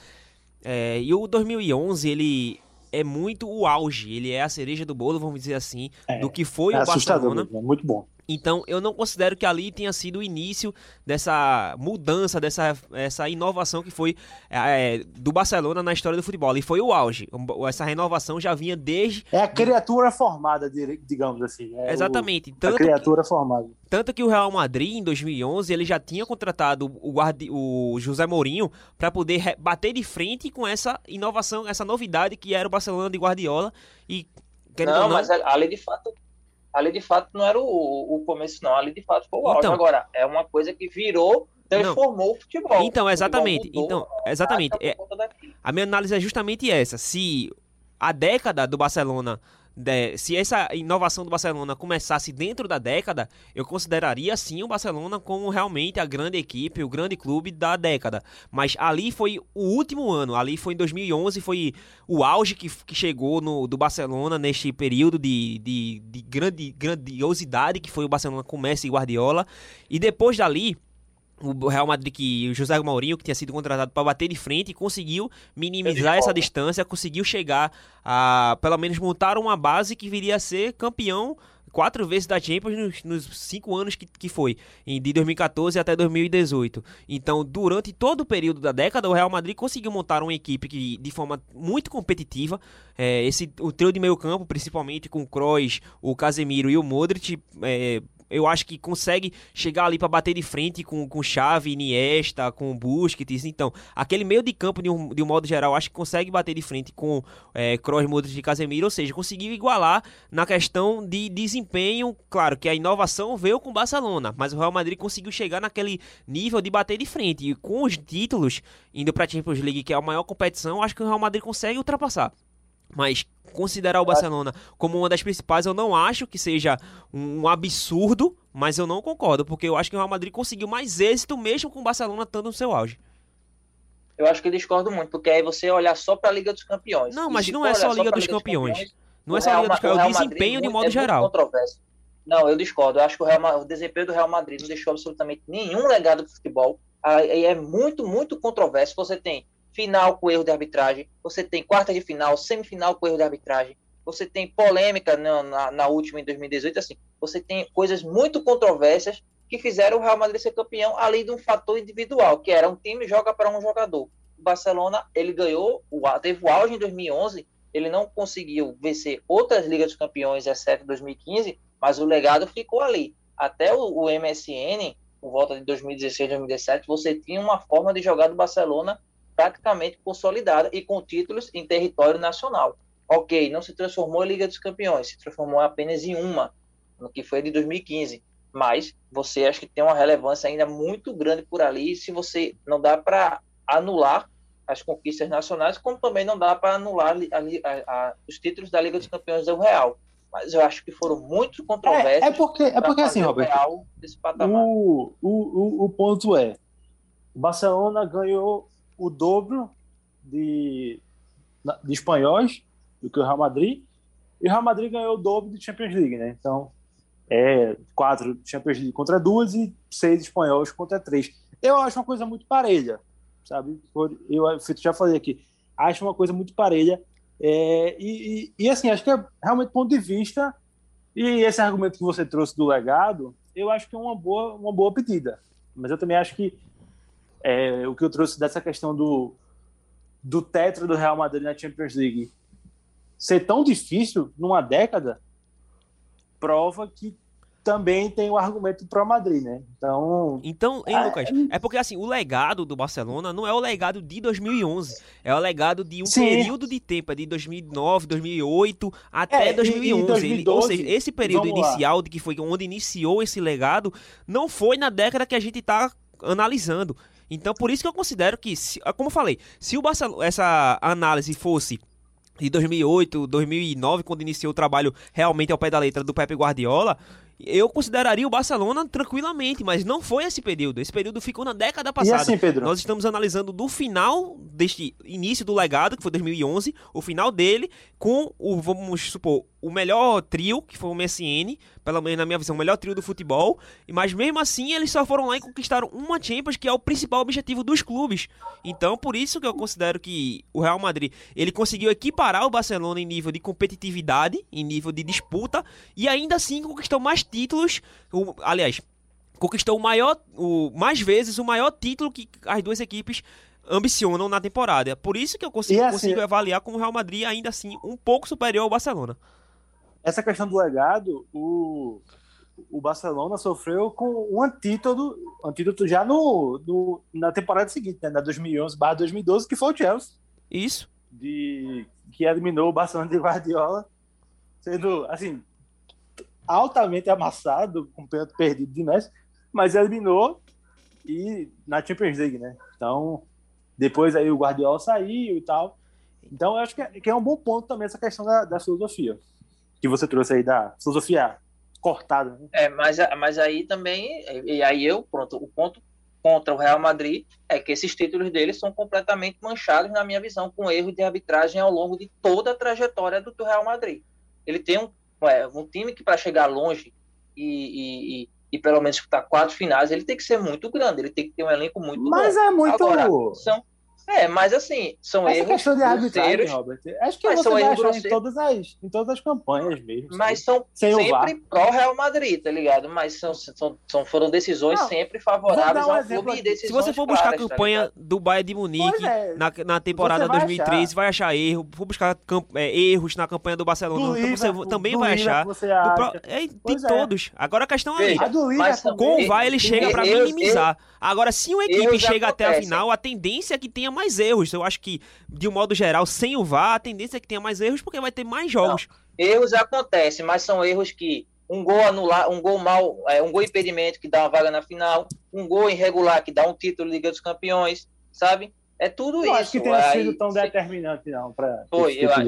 É, e o 2011, ele é muito o auge, ele é a cereja do bolo, vamos dizer assim, é, do que foi é o Barcelona. É muito bom. Então, eu não considero que ali tenha sido o início dessa mudança, dessa essa inovação que foi é, do Barcelona na história do futebol. Ali foi o auge. Essa renovação já vinha desde. É a criatura formada, digamos assim. É Exatamente. O, a criatura que, formada. Tanto que o Real Madrid, em 2011, ele já tinha contratado o, guardi, o José Mourinho para poder bater de frente com essa inovação, essa novidade que era o Barcelona de Guardiola. E, não, não, mas ali de fato ali de fato não era o, o começo, não. Ali de fato foi o auge. Então, Agora, é uma coisa que virou, transformou não. o futebol. Então, exatamente. Futebol mudou, então, exatamente. É, a minha análise é justamente essa. Se a década do Barcelona se essa inovação do Barcelona começasse dentro da década, eu consideraria sim o Barcelona como realmente a grande equipe, o grande clube da década. Mas ali foi o último ano, ali foi em 2011, foi o auge que, que chegou no, do Barcelona neste período de, de, de grande, grandiosidade que foi o Barcelona com Messi e Guardiola. E depois dali, o Real Madrid que o José Mourinho que tinha sido contratado para bater de frente conseguiu minimizar essa distância, conseguiu chegar a pelo menos montar uma base que viria a ser campeão quatro vezes da Champions nos, nos, cinco anos que, que foi, de 2014 até 2018. Então, durante todo o período da década, o Real Madrid conseguiu montar uma equipe que, de forma muito competitiva, é, esse, o trio de meio campo, principalmente com o Kroos, o Casemiro e o Modric, é, eu acho que consegue chegar ali para bater de frente com, com Xavi, Iniesta, com Busquets. Então, aquele meio de campo, de um, de um modo geral, acho que consegue bater de frente com é, Kroos, Modric e Casemiro. Ou seja, conseguiu igualar na questão de desempenho. Claro que a inovação veio com o Barcelona, mas o Real Madrid conseguiu chegar naquele nível de bater de frente. E com os títulos, indo para a Champions League, que é a maior competição, acho que o Real Madrid consegue ultrapassar. Mas considerar o Barcelona como uma das principais, eu não acho que seja um absurdo, mas eu não concordo, porque eu acho que o Real Madrid conseguiu mais êxito mesmo com o Barcelona estando no seu auge. Eu acho que eu discordo muito, porque aí você olhar só para a Liga dos Campeões. Não, mas não é só a Liga, dos, Liga Campeões. dos Campeões. Não é só a Liga dos Campeões, é o desempenho de modo é geral. Não, eu discordo. Eu acho que o, Real, o desempenho do Real Madrid não deixou absolutamente nenhum legado para o futebol. Aí é muito, muito controverso. Você tem final com erro de arbitragem, você tem quarta de final, semifinal com erro de arbitragem, você tem polêmica na, na, na, última em 2018, assim, você tem coisas muito controversas que fizeram o Real Madrid ser campeão, além de um fator individual, que era um time joga para um jogador. O Barcelona, ele ganhou, teve o auge em 2011, ele não conseguiu vencer outras Ligas dos Campeões, exceto 2015, mas o legado ficou ali. Até o, o MSN, por volta de 2016, 2017, você tinha uma forma de jogar do Barcelona praticamente consolidada e com títulos em território nacional. Ok, não se transformou em Liga dos Campeões, se transformou apenas em uma, no que foi de 2015. Mas você acha que tem uma relevância ainda muito grande por ali, se você não dá para anular as conquistas nacionais, como também não dá para anular a, a, a, os títulos da Liga dos Campeões do Real. Mas eu acho que foram muito controversos. É, é porque, é porque assim, Roberto, o, o, o, o ponto é, o Barcelona ganhou o dobro de, de espanhóis do que o Real Madrid. E o Real Madrid ganhou o dobro de Champions League, né? Então, é quatro Champions League contra duas e seis espanhóis contra três. Eu acho uma coisa muito parelha, sabe? Eu já falei aqui, acho uma coisa muito parelha. É, e, e, e, assim, acho que é realmente ponto de vista. E esse argumento que você trouxe do legado, eu acho que é uma boa, uma boa pedida. Mas eu também acho que é, o que eu trouxe dessa questão do, do tetra do Real Madrid na Champions League ser tão difícil numa década prova que também tem o argumento pro Madrid, né? Então, então, hein, Lucas? É... é porque assim, o legado do Barcelona não é o legado de 2011, é o legado de um Sim. período de tempo, é de 2009, 2008 até é, 2011. 2012, Ele, ou seja, esse período inicial de que foi onde iniciou esse legado não foi na década que a gente está analisando. Então, por isso que eu considero que, se, como eu falei, se o Barcelona, essa análise fosse de 2008, 2009, quando iniciou o trabalho realmente ao pé da letra do Pepe Guardiola, eu consideraria o Barcelona tranquilamente, mas não foi esse período. Esse período ficou na década passada. E assim, Pedro? Nós estamos analisando do final deste início do legado, que foi 2011, o final dele, com o, vamos supor, o melhor trio, que foi o Messiene, pelo menos na minha visão, o melhor trio do futebol, mas mesmo assim eles só foram lá e conquistaram uma Champions, que é o principal objetivo dos clubes. Então, por isso que eu considero que o Real Madrid, ele conseguiu equiparar o Barcelona em nível de competitividade, em nível de disputa, e ainda assim conquistou mais títulos, o, aliás, conquistou o maior, o, mais vezes o maior título que as duas equipes ambicionam na temporada. Por isso que eu consigo, assim, consigo avaliar como o Real Madrid ainda assim um pouco superior ao Barcelona. Essa questão do legado, o, o Barcelona sofreu com um antídoto, antídoto já no, no na temporada seguinte, né, na 2011/2012, que foi o Chelsea. Isso. De, que eliminou o Barcelona de Guardiola, sendo assim altamente amassado, com o pênalti perdido de Messi, mas eliminou e na Champions League, né? Então, depois aí o Guardiola saiu e tal. Então, eu acho que é, que é um bom ponto também essa questão da, da filosofia que você trouxe aí da filosofia cortada. Né? É, mas, mas aí também, e aí eu, pronto, o ponto contra o Real Madrid é que esses títulos deles são completamente manchados, na minha visão, com erros de arbitragem ao longo de toda a trajetória do, do Real Madrid. Ele tem um, é, um time que, para chegar longe e, e, e, e, pelo menos disputar quatro finais, ele tem que ser muito grande, ele tem que ter um elenco muito Mas bom. é muito. Agora, são, é, mas assim, são Essa erros. questão de arbitragem, Robert, acho que Mas você são vai erros achar em todas, as, em todas as campanhas mesmo. Mas são Sem sempre pró-Real Madrid, tá ligado? Mas são, são, são- foram decisões Não, sempre favoráveis um ao clube e. Se você for buscar a claras, tá campanha ligado? do Bayern de Munique é. na, na temporada Você vai 2013, achar. vai achar erro. For buscar é, erros na campanha do Barcelona, Do então você também do vai achar. Você pro- é, de é. todos. Agora a questão é A. Com o VAR ele chega pra erros- minimizar. Agora, se uma equipe chega até a final, a tendência é que tenha mais erros. Eu acho que, de um modo geral, sem o VAR, a tendência é que tenha mais erros porque vai ter mais jogos. Erros acontecem, mas são erros que um gol anular, um gol mal, é, um gol impedimento que dá uma vaga na final, um gol irregular que dá um título de Liga dos Campeões, sabe? É tudo Não isso. acho que tenha Aí, sido tão se- determinante, não. Pra Foi, eu título acho.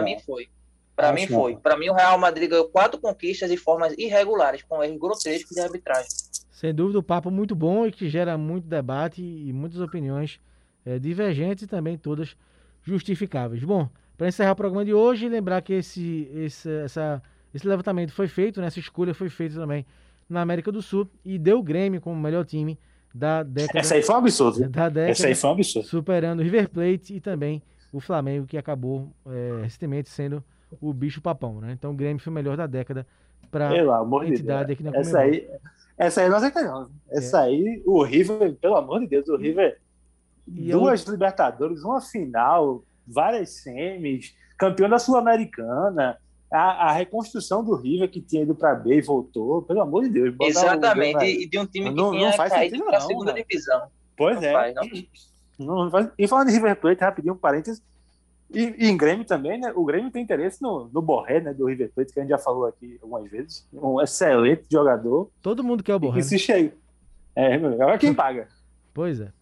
não. mim foi. Pra Acho mim não. foi. Pra mim o Real Madrid ganhou quatro conquistas de formas irregulares, com erros grotescos de arbitragem. Sem dúvida, um papo muito bom e que gera muito debate e muitas opiniões eh, divergentes e também todas justificáveis. Bom, para encerrar o programa de hoje, lembrar que esse, esse, essa, esse levantamento foi feito, né, essa escolha foi feita também na América do Sul e deu o Grêmio como o melhor time da década. Essa aí foi um absurdo. da década Essa aí foi um absurdo. superando o River Plate e também o Flamengo, que acabou eh, recentemente sendo o bicho papão. Né? Então o Grêmio foi o melhor da década para de Deus. entidade aqui na Essa aí, essa aí não aceita, não. Essa aí, o River, pelo amor de Deus, o River. E eu- duas Libertadores, uma final, várias semis, campeão da Sul-Americana. A, a reconstrução do River que tinha ido para B e voltou, pelo amor de Deus. Exatamente, e de um time que Não- tinha não faz caído sentido para a não, segunda divisão. Pois Não é. faz, não. Não, não faz- E falando de River Plate, rapidinho, um parênteses. E, e em Grêmio também, né? O Grêmio tem interesse no, no Borré, né? Do River Plate, que a gente já falou aqui algumas vezes. Um excelente jogador. Todo mundo quer o E Borré. que né? se chega. É, meu, agora quem paga? Pois é.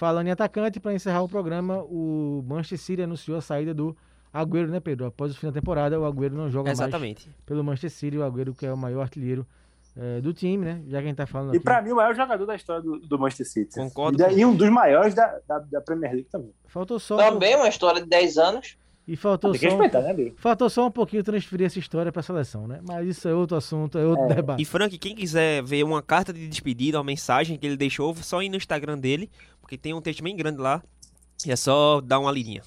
Falando em atacante, para encerrar o programa, o Manchester City anunciou a saída do Agüero, né, Pedro? Após o fim da temporada, o Agüero não joga mais Exatamente. pelo Manchester City, o Agüero que é o maior artilheiro eh, do time, né? Já que a gente tá falando E pra mim, o maior jogador da história do, do Manchester City. Concordo E, da- com- e um dos maiores da, da, da Premier League também. Faltou só Também uma história de 10 anos. E faltou que só né, faltou só um pouquinho transferir essa história para a seleção, né? Mas isso é outro assunto, é outro É. debate. E Frank, quem quiser ver uma carta de despedida, uma mensagem que ele deixou, só ir no Instagram dele, porque tem um texto bem grande lá. E é só dar uma lidinha.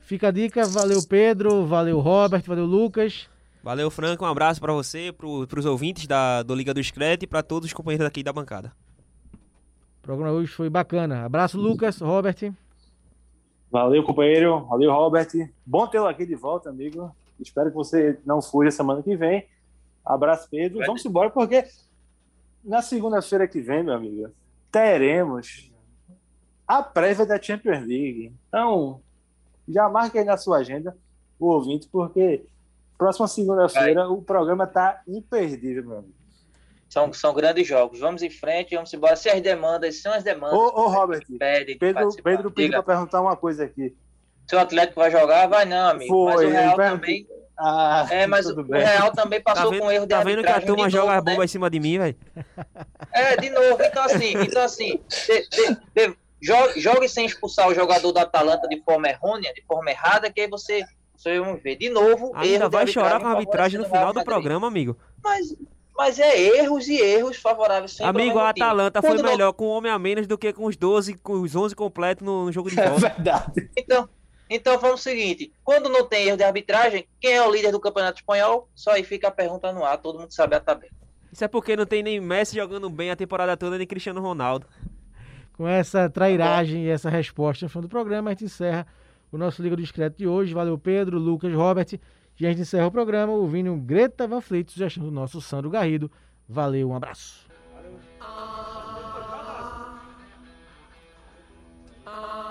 Fica a dica, valeu Pedro, valeu Robert, valeu Lucas. Valeu, Frank. Um abraço pra você, pro, pros ouvintes da, do Liga do Screte e pra todos os companheiros aqui da bancada. O programa hoje foi bacana. Abraço Lucas, Robert. Valeu, companheiro. Valeu, Robert. Bom tê-lo aqui de volta, amigo. Espero que você não fuja semana que vem. Abraço, Pedro. Vamos embora, porque na segunda-feira que vem, meu amigo, teremos a prévia da Champions League. Então, já marque aí na sua agenda o ouvinte, porque próxima segunda-feira o programa tá imperdível, meu amigo. São, são grandes jogos. Vamos em frente, vamos embora. Se as demandas são as demandas. Ô, ô Robert, pedem que Pedro. Pedro pediu para perguntar uma coisa aqui. se o Atlético vai jogar, vai não, amigo. mas Foi, o Real também. Ah, É, mas o bem. Real também Tá passou vendo, com erro de tá vendo que a arbitragem turma joga novo, a bomba né? em cima de mim, velho? É, de novo. Então, assim, então, assim de- de- de- jogue, jogue sem expulsar o jogador do Atalanta de forma errônea, de forma errada, que aí você Só vamos ver. De novo, Ainda erro de vai chorar com a arbitragem no final do programa, amigo. Mas, mas é erros e erros favoráveis sempre Amigo, a time. Atalanta foi Quando não- melhor com um homem a menos do que com os 12, com os 11 completos no, no jogo de É volta. verdade. Então, então vamos o seguinte: quando não tem erro de arbitragem, quem é o líder do Campeonato Espanhol? Só aí fica a pergunta no ar, todo mundo sabe a tabela. Isso é porque não tem nem Messi jogando bem a temporada toda, nem Cristiano Ronaldo. Com essa trairagem e essa resposta no final do programa, a gente encerra o nosso Liga do Discreto de hoje. Valeu, Pedro, Lucas, Robert. E a gente encerra o programa ouvindo Greta Van Fleet, sugestão do nosso Sandro Garrido. Valeu, um abraço. Ah,